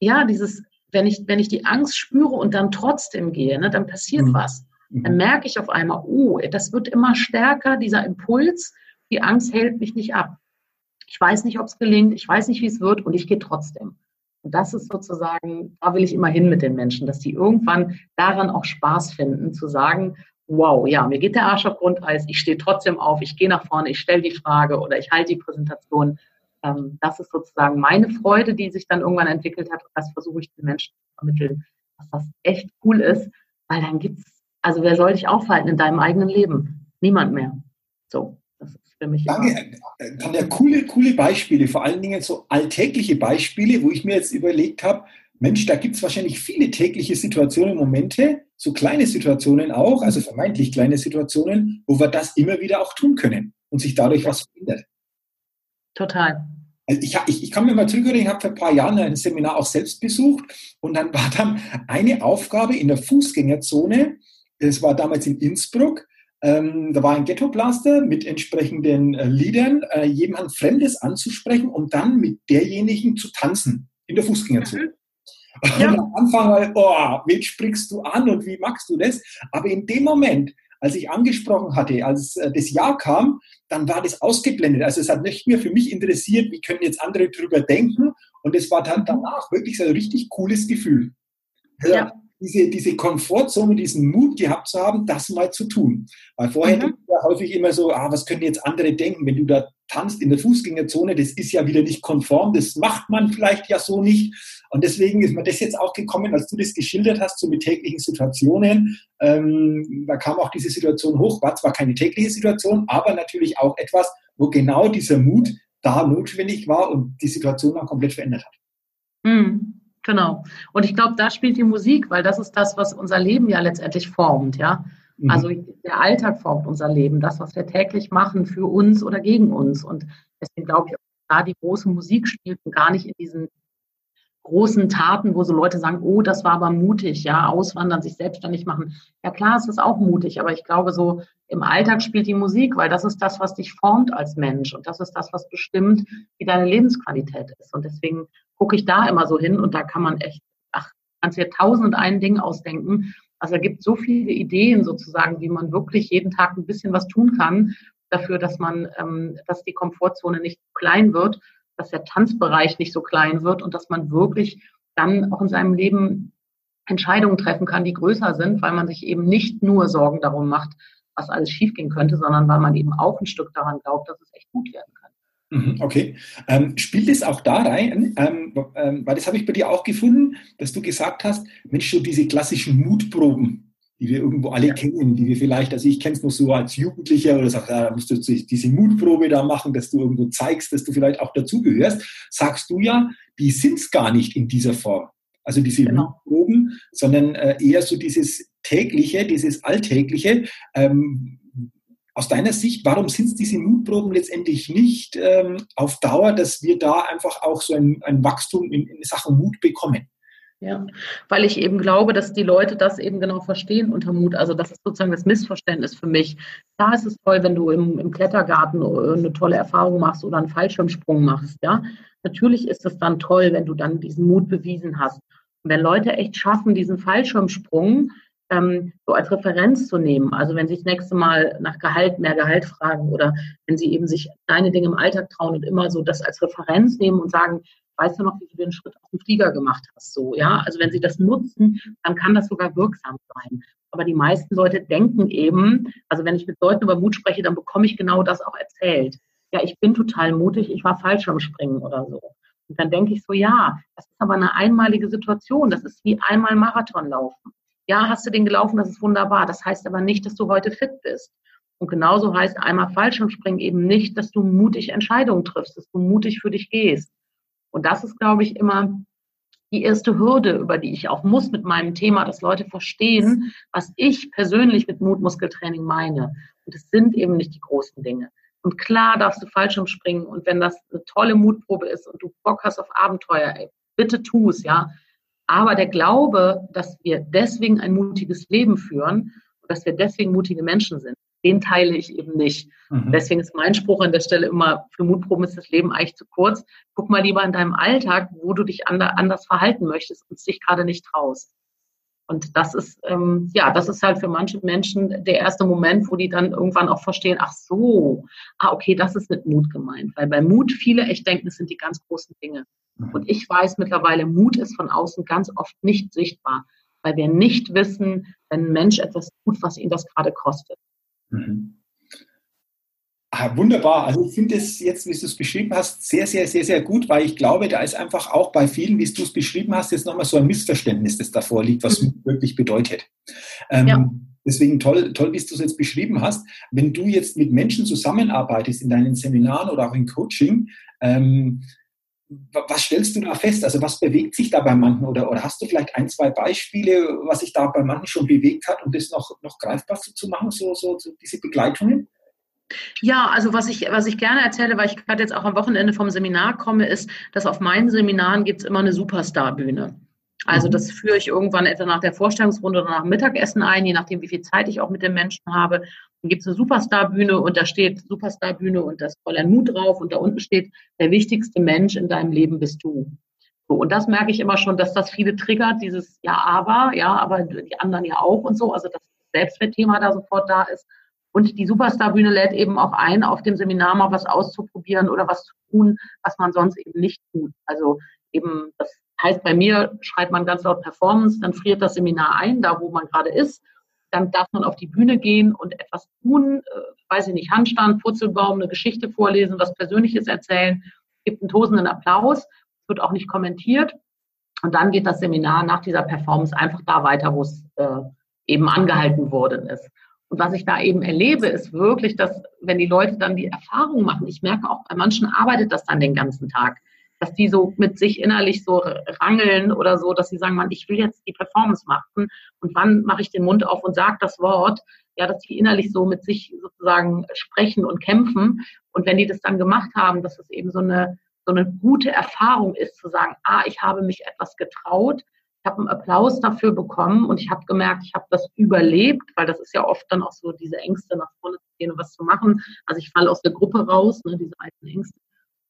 [SPEAKER 2] ja, dieses, wenn ich, wenn ich die Angst spüre und dann trotzdem gehe, ne, dann passiert mhm. was dann mhm. merke ich auf einmal, oh, das wird immer stärker, dieser Impuls, die Angst hält mich nicht ab. Ich weiß nicht, ob es gelingt, ich weiß nicht, wie es wird und ich gehe trotzdem. Und das ist sozusagen, da will ich immer hin mit den Menschen, dass die irgendwann daran auch Spaß finden, zu sagen, wow, ja, mir geht der Arsch auf Grundeis, ich stehe trotzdem auf, ich gehe nach vorne, ich stelle die Frage oder ich halte die Präsentation. Ähm, das ist sozusagen meine Freude, die sich dann irgendwann entwickelt hat. Und das versuche ich den Menschen zu vermitteln, dass das echt cool ist, weil dann gibt es also wer soll dich aufhalten in deinem eigenen Leben? Niemand mehr. So,
[SPEAKER 1] das ist für mich. Danke, Tanja, coole, coole Beispiele, vor allen Dingen so alltägliche Beispiele, wo ich mir jetzt überlegt habe, Mensch, da gibt es wahrscheinlich viele tägliche Situationen, Momente, so kleine Situationen auch, also vermeintlich kleine Situationen, wo wir das immer wieder auch tun können und sich dadurch was verändert.
[SPEAKER 2] Total.
[SPEAKER 1] Also ich, ich, ich kann mir mal zurückerinnern, ich habe vor ein paar Jahren ein Seminar auch selbst besucht und dann war dann eine Aufgabe in der Fußgängerzone, es war damals in Innsbruck. Ähm, da war ein Ghetto-Blaster mit entsprechenden äh, Liedern, äh, jemanden Fremdes anzusprechen, um dann mit derjenigen zu tanzen in der Fußgängerzone. Mhm. Ja. Und am Anfang war, oh, wen sprichst du an und wie machst du das? Aber in dem Moment, als ich angesprochen hatte, als äh, das Jahr kam, dann war das ausgeblendet. Also es hat nicht mehr für mich interessiert, wie können jetzt andere drüber denken Und es war dann danach wirklich so ein richtig cooles Gefühl. Ja diese, diese Komfortzone, diesen Mut gehabt zu haben, das mal zu tun. Weil vorher mhm. ja häufig immer so, ah, was können jetzt andere denken, wenn du da tanzt in der Fußgängerzone, das ist ja wieder nicht konform, das macht man vielleicht ja so nicht. Und deswegen ist mir das jetzt auch gekommen, als du das geschildert hast, so mit täglichen Situationen. Ähm, da kam auch diese Situation hoch, war zwar keine tägliche Situation, aber natürlich auch etwas, wo genau dieser Mut da notwendig war und die Situation dann komplett verändert hat.
[SPEAKER 2] Mhm. Genau. Und ich glaube, da spielt die Musik, weil das ist das, was unser Leben ja letztendlich formt, ja. Mhm. Also der Alltag formt unser Leben, das, was wir täglich machen für uns oder gegen uns. Und deswegen glaube ich, da die große Musik spielt und gar nicht in diesen großen Taten, wo so Leute sagen, oh, das war aber mutig, ja, auswandern, sich selbstständig machen. Ja klar, es ist auch mutig, aber ich glaube, so im Alltag spielt die Musik, weil das ist das, was dich formt als Mensch und das ist das, was bestimmt, wie deine Lebensqualität ist. Und deswegen gucke ich da immer so hin und da kann man echt, ach, kannst dir tausend einen Ding ausdenken. Also es gibt so viele Ideen sozusagen, wie man wirklich jeden Tag ein bisschen was tun kann dafür, dass man, ähm, dass die Komfortzone nicht klein wird, dass der Tanzbereich nicht so klein wird und dass man wirklich dann auch in seinem Leben Entscheidungen treffen kann, die größer sind, weil man sich eben nicht nur Sorgen darum macht, was alles schiefgehen könnte, sondern weil man eben auch ein Stück daran glaubt, dass es echt gut werden kann.
[SPEAKER 1] Mhm, okay. Ähm, spielt es auch da rein, ähm, ähm, weil das habe ich bei dir auch gefunden, dass du gesagt hast, Mensch, so diese klassischen Mutproben, die wir irgendwo alle kennen, die wir vielleicht, also ich kenne es noch so als Jugendlicher oder sagst, ja, da musst du diese Mutprobe da machen, dass du irgendwo zeigst, dass du vielleicht auch dazugehörst, sagst du ja, die sind es gar nicht in dieser Form. Also diese genau. Mutproben, sondern äh, eher so dieses tägliche, dieses alltägliche. Ähm, aus deiner Sicht, warum sind es diese Mutproben letztendlich nicht ähm, auf Dauer, dass wir da einfach auch so ein, ein Wachstum in, in Sachen Mut bekommen?
[SPEAKER 2] Ja, weil ich eben glaube, dass die Leute das eben genau verstehen unter Mut. Also das ist sozusagen das Missverständnis für mich. Da ist es toll, wenn du im, im Klettergarten eine tolle Erfahrung machst oder einen Fallschirmsprung machst. Ja, natürlich ist es dann toll, wenn du dann diesen Mut bewiesen hast. Und wenn Leute echt schaffen, diesen Fallschirmsprung ähm, so als Referenz zu nehmen. Also wenn sie das nächste Mal nach Gehalt, mehr Gehalt fragen oder wenn sie eben sich kleine Dinge im Alltag trauen und immer so das als Referenz nehmen und sagen, weißt du noch, wie du den Schritt auf den Flieger gemacht hast? So, ja. Also wenn sie das nutzen, dann kann das sogar wirksam sein. Aber die meisten Leute denken eben, also wenn ich mit Leuten über Mut spreche, dann bekomme ich genau das auch erzählt. Ja, ich bin total mutig, ich war falsch am Springen oder so. Und dann denke ich so, ja, das ist aber eine einmalige Situation. Das ist wie einmal Marathon laufen. Ja, hast du den gelaufen, das ist wunderbar. Das heißt aber nicht, dass du heute fit bist. Und genauso heißt einmal Fallschirmspringen eben nicht, dass du mutig Entscheidungen triffst, dass du mutig für dich gehst. Und das ist, glaube ich, immer die erste Hürde, über die ich auch muss mit meinem Thema, dass Leute verstehen, was ich persönlich mit Mutmuskeltraining meine. Und es sind eben nicht die großen Dinge. Und klar darfst du Fallschirmspringen. Und wenn das eine tolle Mutprobe ist und du Bock hast auf Abenteuer, ey, bitte tu es, ja. Aber der Glaube, dass wir deswegen ein mutiges Leben führen und dass wir deswegen mutige Menschen sind, den teile ich eben nicht. Mhm. Deswegen ist mein Spruch an der Stelle immer, für Mutproben ist das Leben eigentlich zu kurz. Guck mal lieber in deinem Alltag, wo du dich anders verhalten möchtest und dich gerade nicht traust. Und das ist, ähm, ja, das ist halt für manche Menschen der erste Moment, wo die dann irgendwann auch verstehen, ach so, ah, okay, das ist mit Mut gemeint. Weil bei Mut viele echt denken, es sind die ganz großen Dinge. Mhm. Und ich weiß mittlerweile, Mut ist von außen ganz oft nicht sichtbar, weil wir nicht wissen, wenn ein Mensch etwas tut, was ihn das gerade kostet. Mhm.
[SPEAKER 1] Ah, wunderbar. Also ich finde es jetzt, wie du es beschrieben hast, sehr, sehr, sehr, sehr gut, weil ich glaube, da ist einfach auch bei vielen, wie du es beschrieben hast, jetzt nochmal so ein Missverständnis, das davor liegt, was mhm. wirklich bedeutet. Ähm, ja. Deswegen toll, toll, wie du es jetzt beschrieben hast. Wenn du jetzt mit Menschen zusammenarbeitest in deinen Seminaren oder auch in Coaching, ähm, was stellst du da fest? Also was bewegt sich da bei manchen? Oder, oder hast du vielleicht ein, zwei Beispiele, was sich da bei manchen schon bewegt hat, um das noch, noch greifbar zu machen, so, so, so diese Begleitungen?
[SPEAKER 2] Ja, also was ich, was ich gerne erzähle, weil ich gerade jetzt auch am Wochenende vom Seminar komme, ist, dass auf meinen Seminaren gibt es immer eine Superstar-Bühne. Also mhm. das führe ich irgendwann etwa nach der Vorstellungsrunde oder nach dem Mittagessen ein, je nachdem, wie viel Zeit ich auch mit den Menschen habe. Dann gibt es eine Superstar-Bühne und da steht Superstar-Bühne und das Fräulein Mut drauf und da unten steht, der wichtigste Mensch in deinem Leben bist du. So, und das merke ich immer schon, dass das viele triggert, dieses Ja, aber, ja, aber die anderen ja auch und so. Also das Selbstwertthema da sofort da ist. Und die Superstar-Bühne lädt eben auch ein, auf dem Seminar mal was auszuprobieren oder was zu tun, was man sonst eben nicht tut. Also eben, das heißt bei mir, schreibt man ganz laut Performance, dann friert das Seminar ein, da wo man gerade ist. Dann darf man auf die Bühne gehen und etwas tun, äh, weiß ich nicht, Handstand, Purzelbaum, eine Geschichte vorlesen, was Persönliches erzählen, gibt einen tosenden Applaus, wird auch nicht kommentiert. Und dann geht das Seminar nach dieser Performance einfach da weiter, wo es äh, eben angehalten worden ist. Und was ich da eben erlebe, ist wirklich, dass wenn die Leute dann die Erfahrung machen, ich merke auch bei manchen arbeitet das dann den ganzen Tag, dass die so mit sich innerlich so rangeln oder so, dass sie sagen, man, ich will jetzt die Performance machen und wann mache ich den Mund auf und sage das Wort, ja, dass die innerlich so mit sich sozusagen sprechen und kämpfen. Und wenn die das dann gemacht haben, dass es eben so eine, so eine gute Erfahrung ist, zu sagen, ah, ich habe mich etwas getraut, habe einen Applaus dafür bekommen und ich habe gemerkt, ich habe das überlebt, weil das ist ja oft dann auch so diese Ängste, nach vorne zu gehen und was zu machen. Also ich falle aus der Gruppe raus, ne, diese alten Ängste.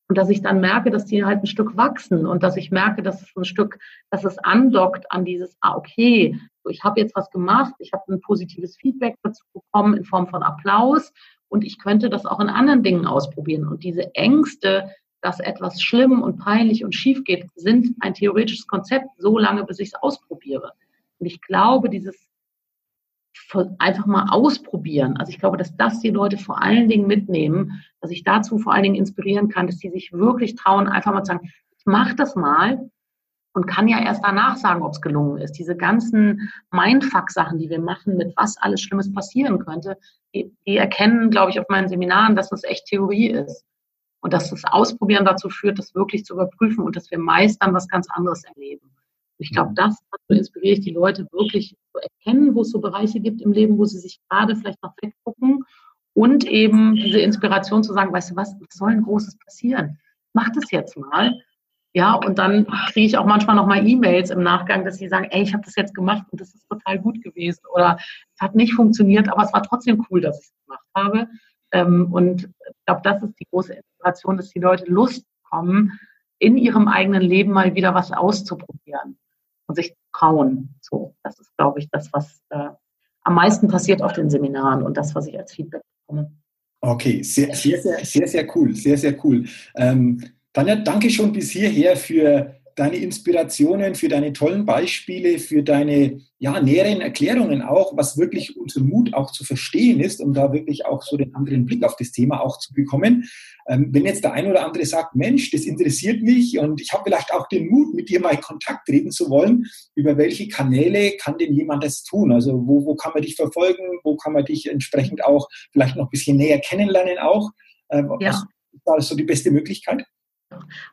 [SPEAKER 2] Und dass ich dann merke, dass die halt ein Stück wachsen und dass ich merke, dass es ein Stück, dass es andockt an dieses, ah, okay, ich habe jetzt was gemacht, ich habe ein positives Feedback dazu bekommen in Form von Applaus und ich könnte das auch in anderen Dingen ausprobieren. Und diese Ängste, dass etwas schlimm und peinlich und schief geht, sind ein theoretisches Konzept, so lange, bis ich es ausprobiere. Und ich glaube, dieses einfach mal ausprobieren. Also ich glaube, dass das die Leute vor allen Dingen mitnehmen, dass ich dazu vor allen Dingen inspirieren kann, dass sie sich wirklich trauen, einfach mal zu sagen, ich mache das mal und kann ja erst danach sagen, ob es gelungen ist. Diese ganzen Mindfuck-Sachen, die wir machen, mit was alles Schlimmes passieren könnte, die, die erkennen, glaube ich, auf meinen Seminaren, dass das echt Theorie ist. Und dass das Ausprobieren dazu führt, das wirklich zu überprüfen und dass wir meist dann was ganz anderes erleben. Ich glaube, das so inspiriere ich die Leute wirklich zu erkennen, wo es so Bereiche gibt im Leben, wo sie sich gerade vielleicht noch weggucken und eben diese Inspiration zu sagen, weißt du was, was soll ein Großes passieren? Mach das jetzt mal. Ja, und dann kriege ich auch manchmal noch mal E-Mails im Nachgang, dass sie sagen, ey, ich habe das jetzt gemacht und das ist total gut gewesen oder es hat nicht funktioniert, aber es war trotzdem cool, dass ich es gemacht habe. Ähm, und ich glaube, das ist die große Inspiration, dass die Leute Lust bekommen, in ihrem eigenen Leben mal wieder was auszuprobieren und sich trauen. So, das ist, glaube ich, das, was äh, am meisten passiert auf den Seminaren und das, was ich als Feedback bekomme.
[SPEAKER 1] Okay, sehr, sehr, sehr, sehr, sehr cool, sehr, sehr cool. Ähm, Tanja, danke schon bis hierher für deine Inspirationen, für deine tollen Beispiele, für deine ja, näheren Erklärungen auch, was wirklich unser Mut auch zu verstehen ist, um da wirklich auch so den anderen Blick auf das Thema auch zu bekommen. Ähm, wenn jetzt der eine oder andere sagt, Mensch, das interessiert mich und ich habe vielleicht auch den Mut, mit dir mal in Kontakt treten zu wollen, über welche Kanäle kann denn jemand das tun? Also wo, wo kann man dich verfolgen? Wo kann man dich entsprechend auch vielleicht noch ein bisschen näher kennenlernen auch? Ähm, ja. Was ist da so die beste Möglichkeit?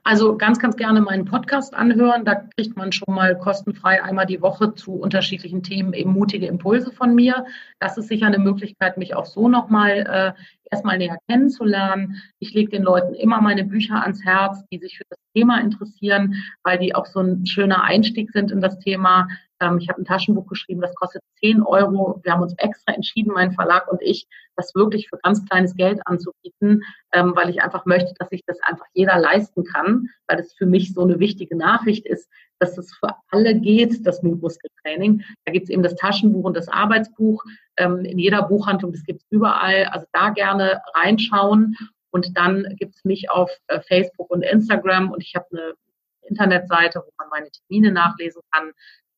[SPEAKER 2] Also ganz, ganz gerne meinen Podcast anhören. Da kriegt man schon mal kostenfrei einmal die Woche zu unterschiedlichen Themen eben mutige Impulse von mir. Das ist sicher eine Möglichkeit, mich auch so nochmal äh, erstmal näher kennenzulernen. Ich lege den Leuten immer meine Bücher ans Herz, die sich für das Thema interessieren, weil die auch so ein schöner Einstieg sind in das Thema. Ähm, ich habe ein Taschenbuch geschrieben, das kostet 10 Euro. Wir haben uns extra entschieden, mein Verlag und ich, das wirklich für ganz kleines Geld anzubieten, ähm, weil ich einfach möchte, dass sich das einfach jeder leisten kann, weil das für mich so eine wichtige Nachricht ist, dass es für alle geht, das Mutmuskeltraining. Da gibt es eben das Taschenbuch und das Arbeitsbuch ähm, in jeder Buchhandlung, das gibt es überall. Also da gerne reinschauen. Und dann gibt es mich auf äh, Facebook und Instagram und ich habe eine Internetseite, wo man meine Termine nachlesen kann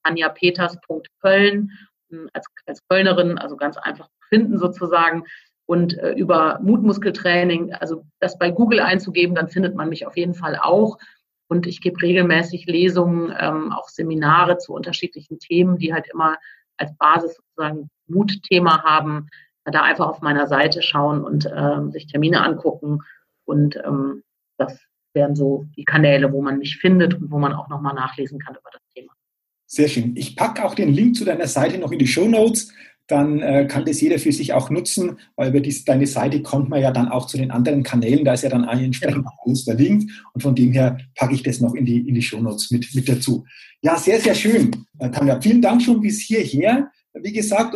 [SPEAKER 2] anjapeters.köln hm, als, als Kölnerin, also ganz einfach finden sozusagen. Und äh, über Mutmuskeltraining, also das bei Google einzugeben, dann findet man mich auf jeden Fall auch. Und ich gebe regelmäßig Lesungen, ähm, auch Seminare zu unterschiedlichen Themen, die halt immer als Basis sozusagen Mutthema haben. Da einfach auf meiner Seite schauen und äh, sich Termine angucken. Und ähm, das wären so die Kanäle, wo man mich findet und wo man auch nochmal nachlesen kann über das Thema.
[SPEAKER 1] Sehr schön. Ich packe auch den Link zu deiner Seite noch in die Show Notes. Dann äh, kann das jeder für sich auch nutzen, weil über dies, deine Seite kommt man ja dann auch zu den anderen Kanälen. Da ist ja dann entsprechend ja. alles verlinkt. Und von dem her packe ich das noch in die, in die Show Notes mit, mit dazu. Ja, sehr, sehr schön. Äh, Tanja, vielen Dank schon bis hierher. Wie gesagt,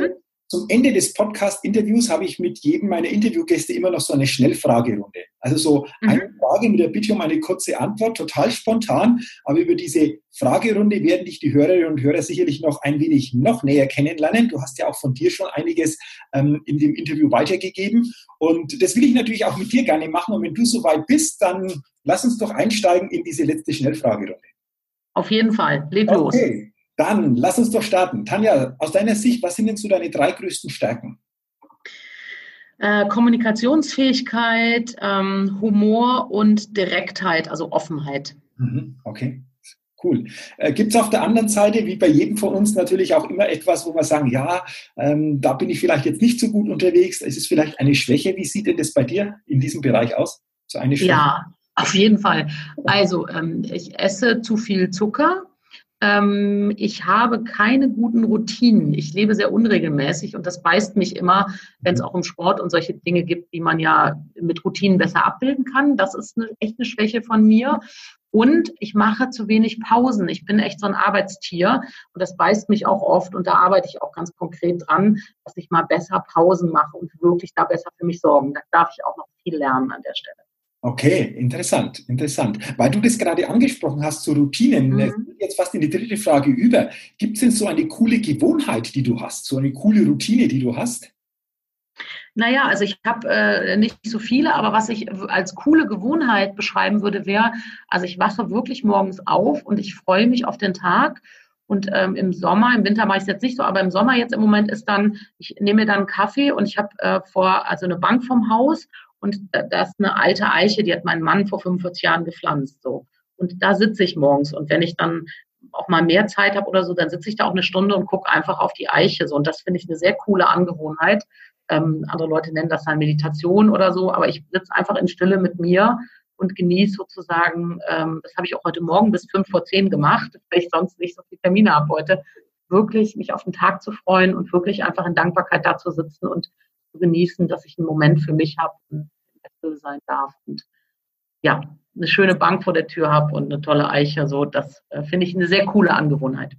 [SPEAKER 1] zum Ende des Podcast-Interviews habe ich mit jedem meiner Interviewgäste immer noch so eine Schnellfragerunde. Also so mhm. eine Frage mit der Bitte um eine kurze Antwort, total spontan. Aber über diese Fragerunde werden dich die Hörerinnen und Hörer sicherlich noch ein wenig noch näher kennenlernen. Du hast ja auch von dir schon einiges ähm, in dem Interview weitergegeben. Und das will ich natürlich auch mit dir gerne machen. Und wenn du soweit bist, dann lass uns doch einsteigen in diese letzte Schnellfragerunde.
[SPEAKER 2] Auf jeden Fall. Leg okay. los.
[SPEAKER 1] Dann lass uns doch starten. Tanja, aus deiner Sicht, was sind denn so deine drei größten Stärken?
[SPEAKER 2] Äh, Kommunikationsfähigkeit, ähm, Humor und Direktheit, also Offenheit.
[SPEAKER 1] Mhm, okay. Cool. Äh, Gibt es auf der anderen Seite, wie bei jedem von uns, natürlich auch immer etwas, wo wir sagen, ja, ähm, da bin ich vielleicht jetzt nicht so gut unterwegs. Es ist vielleicht eine Schwäche. Wie sieht denn das bei dir in diesem Bereich aus?
[SPEAKER 2] So eine Schwäche? Ja, auf jeden Fall. Also ähm, ich esse zu viel Zucker. Ähm, ich habe keine guten Routinen. Ich lebe sehr unregelmäßig und das beißt mich immer, wenn es auch im Sport und solche Dinge gibt, die man ja mit Routinen besser abbilden kann. Das ist eine, echt eine Schwäche von mir. Und ich mache zu wenig Pausen. Ich bin echt so ein Arbeitstier und das beißt mich auch oft und da arbeite ich auch ganz konkret dran, dass ich mal besser Pausen mache und wirklich da besser für mich sorgen. Da darf ich auch noch viel lernen an der Stelle.
[SPEAKER 1] Okay, interessant, interessant. Weil du das gerade angesprochen hast, so Routinen, mhm. jetzt fast in die dritte Frage über. Gibt es denn so eine coole Gewohnheit, die du hast, so eine coole Routine, die du hast?
[SPEAKER 2] Naja, also ich habe äh, nicht so viele, aber was ich als coole Gewohnheit beschreiben würde, wäre, also ich wache wirklich morgens auf und ich freue mich auf den Tag. Und ähm, im Sommer, im Winter mache ich es jetzt nicht so, aber im Sommer jetzt im Moment ist dann, ich nehme mir dann einen Kaffee und ich habe äh, vor, also eine Bank vom Haus und da, da ist eine alte Eiche, die hat mein Mann vor 45 Jahren gepflanzt. So. Und da sitze ich morgens. Und wenn ich dann auch mal mehr Zeit habe oder so, dann sitze ich da auch eine Stunde und gucke einfach auf die Eiche. So. Und das finde ich eine sehr coole Angewohnheit. Ähm, andere Leute nennen das dann Meditation oder so, aber ich sitze einfach in Stille mit mir und genieße sozusagen, ähm, das habe ich auch heute Morgen bis fünf vor zehn gemacht, weil ich sonst nicht so viele Termine habe heute, wirklich mich auf den Tag zu freuen und wirklich einfach in Dankbarkeit da zu sitzen und zu genießen, dass ich einen Moment für mich habe und still sein darf und ja, eine schöne Bank vor der Tür habe und eine tolle Eiche. So, das äh, finde ich eine sehr coole Angewohnheit.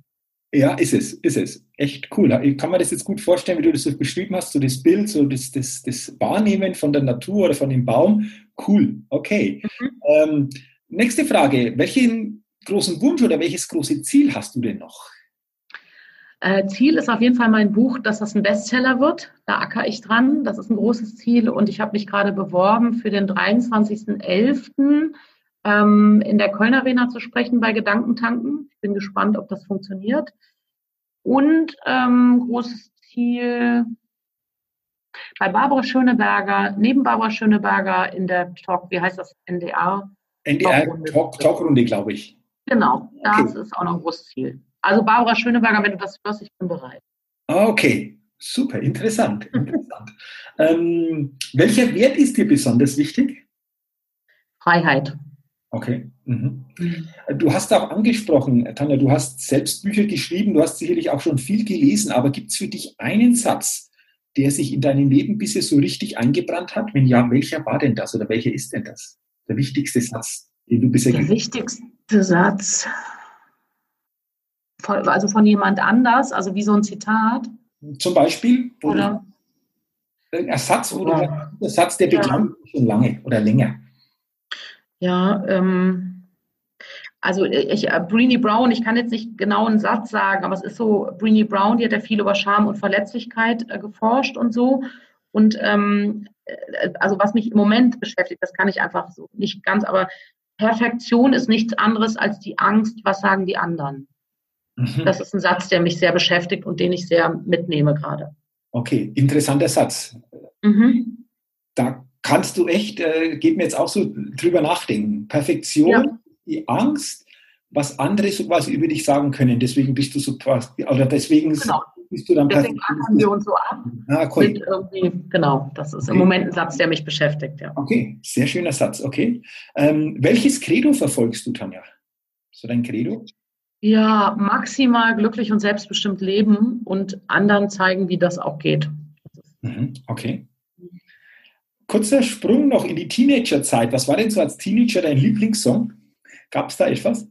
[SPEAKER 1] Ja, ist es, ist es. Echt cool. Ich kann mir das jetzt gut vorstellen, wie du das so beschrieben hast, so das Bild, so das, das, das Wahrnehmen von der Natur oder von dem Baum. Cool, okay. Mhm. Ähm, nächste Frage. Welchen großen Wunsch oder welches große Ziel hast du denn noch?
[SPEAKER 2] Äh, Ziel ist auf jeden Fall mein Buch, dass das ein Bestseller wird. Da acker ich dran. Das ist ein großes Ziel und ich habe mich gerade beworben für den 23.11 ähm, in der Köln Arena zu sprechen bei Gedankentanken. Ich bin gespannt, ob das funktioniert. Und ähm, großes Ziel bei Barbara Schöneberger, neben Barbara Schöneberger in der Talk, wie heißt das, NDR?
[SPEAKER 1] NDR Talkrunde, Talk, glaube ich.
[SPEAKER 2] Genau, das okay. ist auch noch ein großes Ziel. Also Barbara Schöneberger, wenn du das hörst, ich bin bereit.
[SPEAKER 1] Okay, super, interessant. interessant. ähm, welcher Wert ist dir besonders wichtig?
[SPEAKER 2] Freiheit.
[SPEAKER 1] Okay. Mhm. mhm. Du hast auch angesprochen, Tanja, du hast selbst Bücher geschrieben, du hast sicherlich auch schon viel gelesen, aber gibt es für dich einen Satz, der sich in deinem Leben bisher so richtig eingebrannt hat? Wenn ja, welcher war denn das oder welcher ist denn das? Der wichtigste Satz, den du bisher
[SPEAKER 2] Der wichtigste Satz, also von jemand anders, also wie so ein Zitat?
[SPEAKER 1] Zum Beispiel? Oder? Ein Satz oder ein Satz, der begleitet ja. schon lange oder länger.
[SPEAKER 2] Ja, ähm, also ich, äh, Breenie Brown, ich kann jetzt nicht genau einen Satz sagen, aber es ist so, Breenie Brown, die hat ja viel über Scham und Verletzlichkeit äh, geforscht und so. Und ähm, äh, also was mich im Moment beschäftigt, das kann ich einfach so nicht ganz, aber Perfektion ist nichts anderes als die Angst, was sagen die anderen. Mhm. Das ist ein Satz, der mich sehr beschäftigt und den ich sehr mitnehme gerade.
[SPEAKER 1] Okay, interessanter Satz. Mhm. Da kannst du echt, äh, geht mir jetzt auch so drüber nachdenken. Perfektion, ja. die Angst, was andere so quasi über dich sagen können. Deswegen bist du so oder deswegen genau. bist du dann
[SPEAKER 2] Deswegen ackern wir uns so ab. Ah, cool. genau, das ist okay. im Moment ein Satz, der mich beschäftigt. Ja.
[SPEAKER 1] Okay, sehr schöner Satz, okay. Ähm, welches Credo verfolgst du, Tanja? So dein Credo?
[SPEAKER 2] Ja, maximal glücklich und selbstbestimmt leben und anderen zeigen, wie das auch geht.
[SPEAKER 1] Mhm, okay. Kurzer Sprung noch in die Teenagerzeit. Was war denn so als Teenager dein Lieblingssong? Gab es da etwas?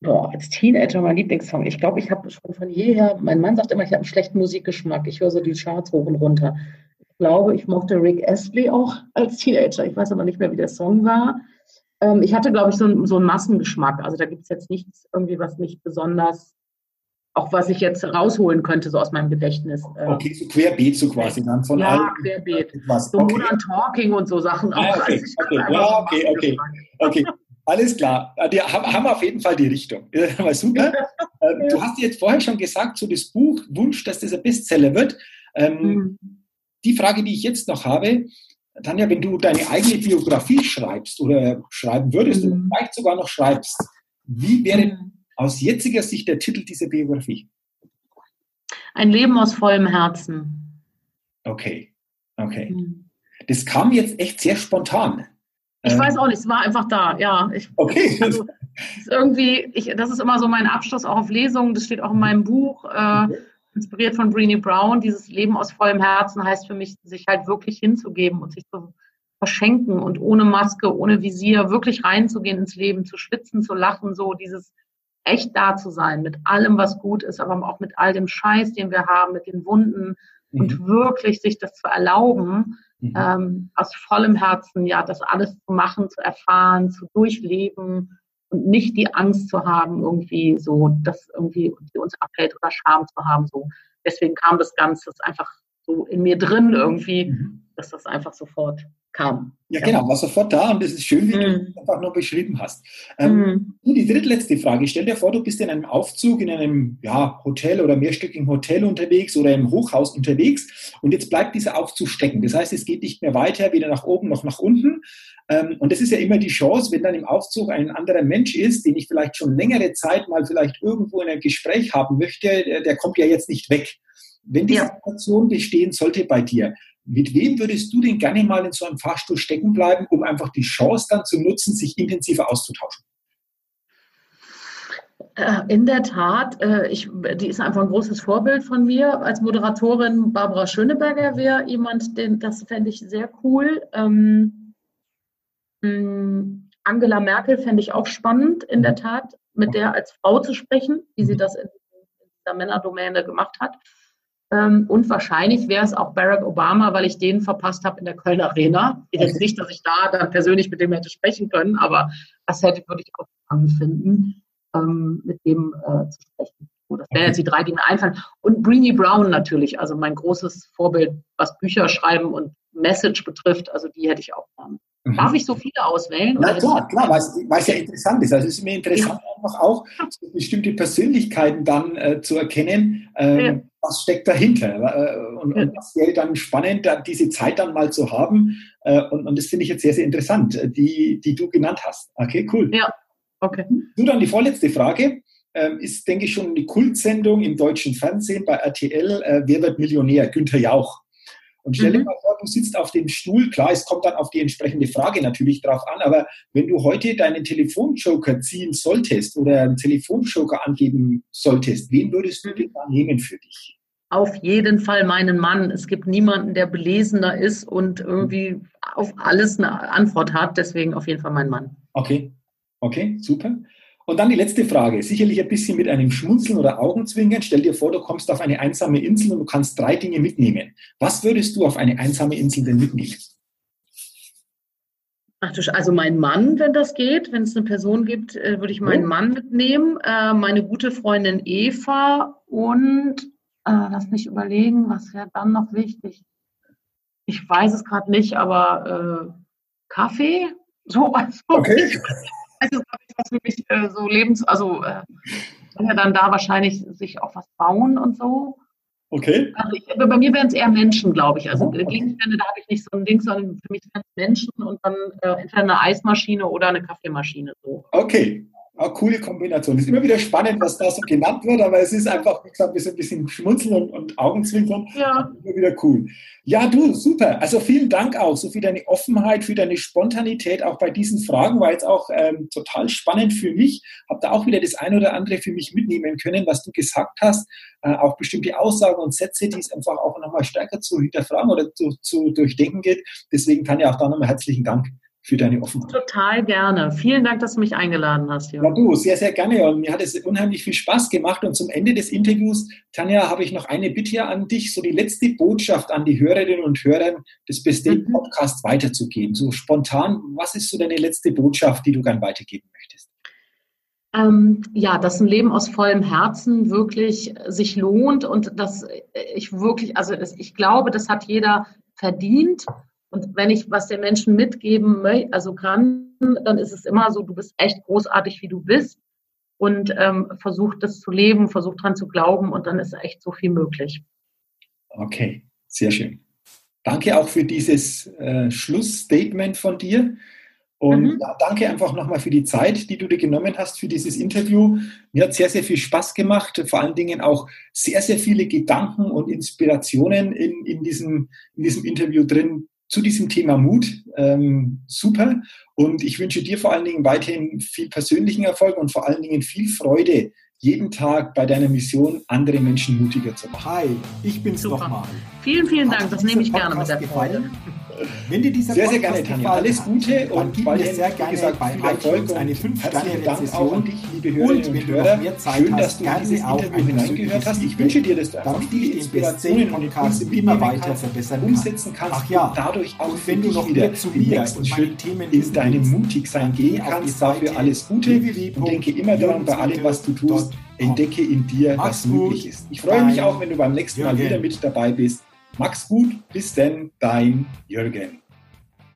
[SPEAKER 2] Boah, als Teenager mein Lieblingssong. Ich glaube, ich habe schon von jeher, mein Mann sagt immer, ich habe einen schlechten Musikgeschmack. Ich höre so die Charts hoch und runter. Ich glaube, ich mochte Rick Astley auch als Teenager. Ich weiß aber nicht mehr, wie der Song war. Ähm, ich hatte, glaube ich, so, so einen Massengeschmack. Also da gibt es jetzt nichts irgendwie, was mich besonders auch was ich jetzt rausholen könnte, so aus meinem Gedächtnis.
[SPEAKER 1] Äh. Okay, so querbeet so quasi dann von
[SPEAKER 2] Ja, allen, querbeet. Was? So okay. Modern Talking und so Sachen
[SPEAKER 1] ah, auch. Okay, also okay. Ja, okay, okay. okay. Alles klar. Die haben auf jeden Fall die Richtung. Super. Ähm, du hast jetzt vorher schon gesagt, so das Buch, Wunsch, dass das ein Bestseller wird. Ähm, mhm. Die Frage, die ich jetzt noch habe, Tanja, wenn du deine eigene Biografie schreibst oder schreiben würdest mhm. und vielleicht sogar noch schreibst, wie wäre mhm. aus jetziger Sicht der Titel dieser Biografie?
[SPEAKER 2] Ein Leben aus vollem Herzen.
[SPEAKER 1] Okay, okay. Mhm. Das kam jetzt echt sehr spontan.
[SPEAKER 2] Ich ähm, weiß auch nicht, es war einfach da, ja. Ich,
[SPEAKER 1] okay. Also,
[SPEAKER 2] irgendwie, ich, das ist immer so mein Abschluss auch auf Lesungen, das steht auch in meinem Buch. Äh, inspiriert von Brené Brown. Dieses Leben aus vollem Herzen heißt für mich, sich halt wirklich hinzugeben und sich zu verschenken und ohne Maske, ohne Visier wirklich reinzugehen ins Leben, zu schwitzen, zu lachen, so dieses echt da zu sein mit allem, was gut ist, aber auch mit all dem Scheiß, den wir haben, mit den Wunden mhm. und wirklich sich das zu erlauben, mhm. ähm, aus vollem Herzen, ja, das alles zu machen, zu erfahren, zu durchleben und nicht die Angst zu haben, irgendwie so, dass irgendwie uns abhält oder Scham zu haben. So. Deswegen kam das Ganze einfach so in mir drin irgendwie, mhm. Dass das einfach sofort kam.
[SPEAKER 1] Ja, genau, war sofort da und es ist schön, wie mhm. du es einfach nur beschrieben hast. Ähm, mhm. Die drittletzte Frage. Stell dir vor, du bist in einem Aufzug, in einem ja, Hotel oder mehrstöckigen Hotel unterwegs oder im Hochhaus unterwegs und jetzt bleibt dieser Aufzug stecken. Das heißt, es geht nicht mehr weiter, weder nach oben noch nach unten. Ähm, und das ist ja immer die Chance, wenn dann im Aufzug ein anderer Mensch ist, den ich vielleicht schon längere Zeit mal vielleicht irgendwo in einem Gespräch haben möchte, der, der kommt ja jetzt nicht weg. Wenn die ja. Situation bestehen sollte bei dir, mit wem würdest du denn gerne mal in so einem Fahrstuhl stecken bleiben, um einfach die Chance dann zu nutzen, sich intensiver auszutauschen?
[SPEAKER 2] Äh, in der Tat, äh, ich, die ist einfach ein großes Vorbild von mir. Als Moderatorin Barbara Schöneberger wäre jemand, den, das fände ich sehr cool. Ähm, hm, Angela Merkel fände ich auch spannend, in der Tat, mit der als Frau zu sprechen, wie sie mhm. das in, der Männerdomäne gemacht hat. Ähm, und wahrscheinlich wäre es auch Barack Obama, weil ich den verpasst habe in der Köln Arena. Ich jetzt nicht, dass ich da dann persönlich mit dem hätte sprechen können, aber das hätte, würde ich auch spannend finden, ähm, mit dem äh, zu sprechen. So, das wären jetzt die drei, die mir einfallen. Und Breenie Brown natürlich, also mein großes Vorbild, was Bücher schreiben und Message betrifft, also die hätte ich auch gerne. Mhm. Darf ich so viele auswählen?
[SPEAKER 1] Na klar, klar, weil es ja interessant ist. Also es ist mir interessant, ja. einfach auch so bestimmte Persönlichkeiten dann äh, zu erkennen, ähm, ja. Was steckt dahinter. Äh, und, und das wäre dann spannend, diese Zeit dann mal zu haben. Äh, und, und das finde ich jetzt sehr, sehr interessant, äh, die, die du genannt hast. Okay, cool.
[SPEAKER 2] Ja, okay.
[SPEAKER 1] Du dann die vorletzte Frage. Ähm, ist, denke ich, schon eine Kultsendung im deutschen Fernsehen bei RTL. Wer wird Millionär? Günther Jauch. Und stell dir mhm. mal vor, du sitzt auf dem Stuhl, klar, es kommt dann auf die entsprechende Frage natürlich drauf an, aber wenn du heute deinen Telefonjoker ziehen solltest oder einen Telefonjoker angeben solltest, wen würdest du denn da nehmen für dich?
[SPEAKER 2] Auf jeden Fall meinen Mann. Es gibt niemanden, der belesener ist und irgendwie auf alles eine Antwort hat. Deswegen auf jeden Fall mein Mann.
[SPEAKER 1] Okay, okay, super. Und dann die letzte Frage, sicherlich ein bisschen mit einem Schmunzeln oder Augenzwinkern. Stell dir vor, du kommst auf eine einsame Insel und du kannst drei Dinge mitnehmen. Was würdest du auf eine einsame Insel denn mitnehmen?
[SPEAKER 2] Ach du, also mein Mann, wenn das geht, wenn es eine Person gibt, äh, würde ich meinen oh. Mann mitnehmen, äh, meine gute Freundin Eva und äh, lass mich überlegen, was wäre dann noch wichtig? Ich weiß es gerade nicht, aber äh, Kaffee, so also,
[SPEAKER 1] okay
[SPEAKER 2] das ist, was für mich äh, so lebens, also äh, kann ja dann da wahrscheinlich sich auch was bauen und so.
[SPEAKER 1] Okay.
[SPEAKER 2] Also ich, bei mir wären es eher Menschen, glaube ich. Also oh, okay. Gegenstände, da habe ich nicht so ein Ding, sondern für mich wären es Menschen und dann äh, entweder eine Eismaschine oder eine Kaffeemaschine. So.
[SPEAKER 1] Okay, eine coole Kombination. Es ist immer wieder spannend, was da so genannt wird, aber es ist einfach, wie gesagt, ein bisschen Schmunzeln und, und Augenzwinkern.
[SPEAKER 2] Ja.
[SPEAKER 1] Immer wieder cool. Ja, du, super. Also vielen Dank auch so für deine Offenheit, für deine Spontanität auch bei diesen Fragen. War jetzt auch ähm, total spannend für mich. Hab da auch wieder das ein oder andere für mich mitnehmen können, was du gesagt hast. Äh, auch bestimmte Aussagen und Sätze, die es einfach auch nochmal stärker zu hinterfragen oder zu, zu durchdenken geht. Deswegen kann ja auch da nochmal herzlichen Dank für deine Offenheit.
[SPEAKER 2] Total gerne. Vielen Dank, dass du mich eingeladen hast.
[SPEAKER 1] Jürgen. Ja, du, sehr, sehr gerne. Und mir hat es unheimlich viel Spaß gemacht. Und zum Ende des Interviews, Tanja, habe ich noch eine Bitte an dich, so die letzte Botschaft an die Hörerinnen und Hörer des Beste mhm. Podcasts weiterzugeben. So spontan, was ist so deine letzte Botschaft, die du gern weitergeben möchtest?
[SPEAKER 2] Ähm, ja, dass ein Leben aus vollem Herzen wirklich sich lohnt und dass ich wirklich, also ich glaube, das hat jeder verdient und wenn ich was den Menschen mitgeben möchte, also kann, dann ist es immer so, du bist echt großartig, wie du bist und ähm, versuch das zu leben, versuch dran zu glauben und dann ist echt so viel möglich.
[SPEAKER 1] Okay, sehr schön. Danke auch für dieses äh, Schlussstatement von dir. Und mhm. danke einfach nochmal für die Zeit, die du dir genommen hast für dieses Interview. Mir hat sehr, sehr viel Spaß gemacht, vor allen Dingen auch sehr, sehr viele Gedanken und Inspirationen in, in, diesem, in diesem Interview drin zu diesem Thema Mut. Ähm, super. Und ich wünsche dir vor allen Dingen weiterhin viel persönlichen Erfolg und vor allen Dingen viel Freude jeden Tag bei deiner Mission, andere Menschen mutiger zu machen.
[SPEAKER 3] Hi, ich bin's nochmal.
[SPEAKER 2] Vielen, vielen Dank. Das nehme ich gerne mit der
[SPEAKER 1] Freude. Wenn dir dieser sehr, sehr gerne, Tanja. Alles Gute und gib mir sehr gerne gesagt, bei viel Erfolg eine 5 Sterne Dank auch an dich, liebe Hörerinnen und, und Hörer. Schön, dass du in dieses Interview hineingehört hast. Ich wünsche dir, dass du einfach viele Inspirationen und Impulse immer weiter verbessern umsetzen kannst Ach ja, und dadurch auch und wenn du noch wieder zu den nächsten Schritt in deinem Mutigsein gehen kannst. Dafür alles Gute und denke immer daran, bei allem, was du tust, entdecke in dir, was möglich ist. Ich freue mich auch, wenn du beim nächsten Mal wieder mit dabei bist. Max gut, bis denn, dein Jürgen.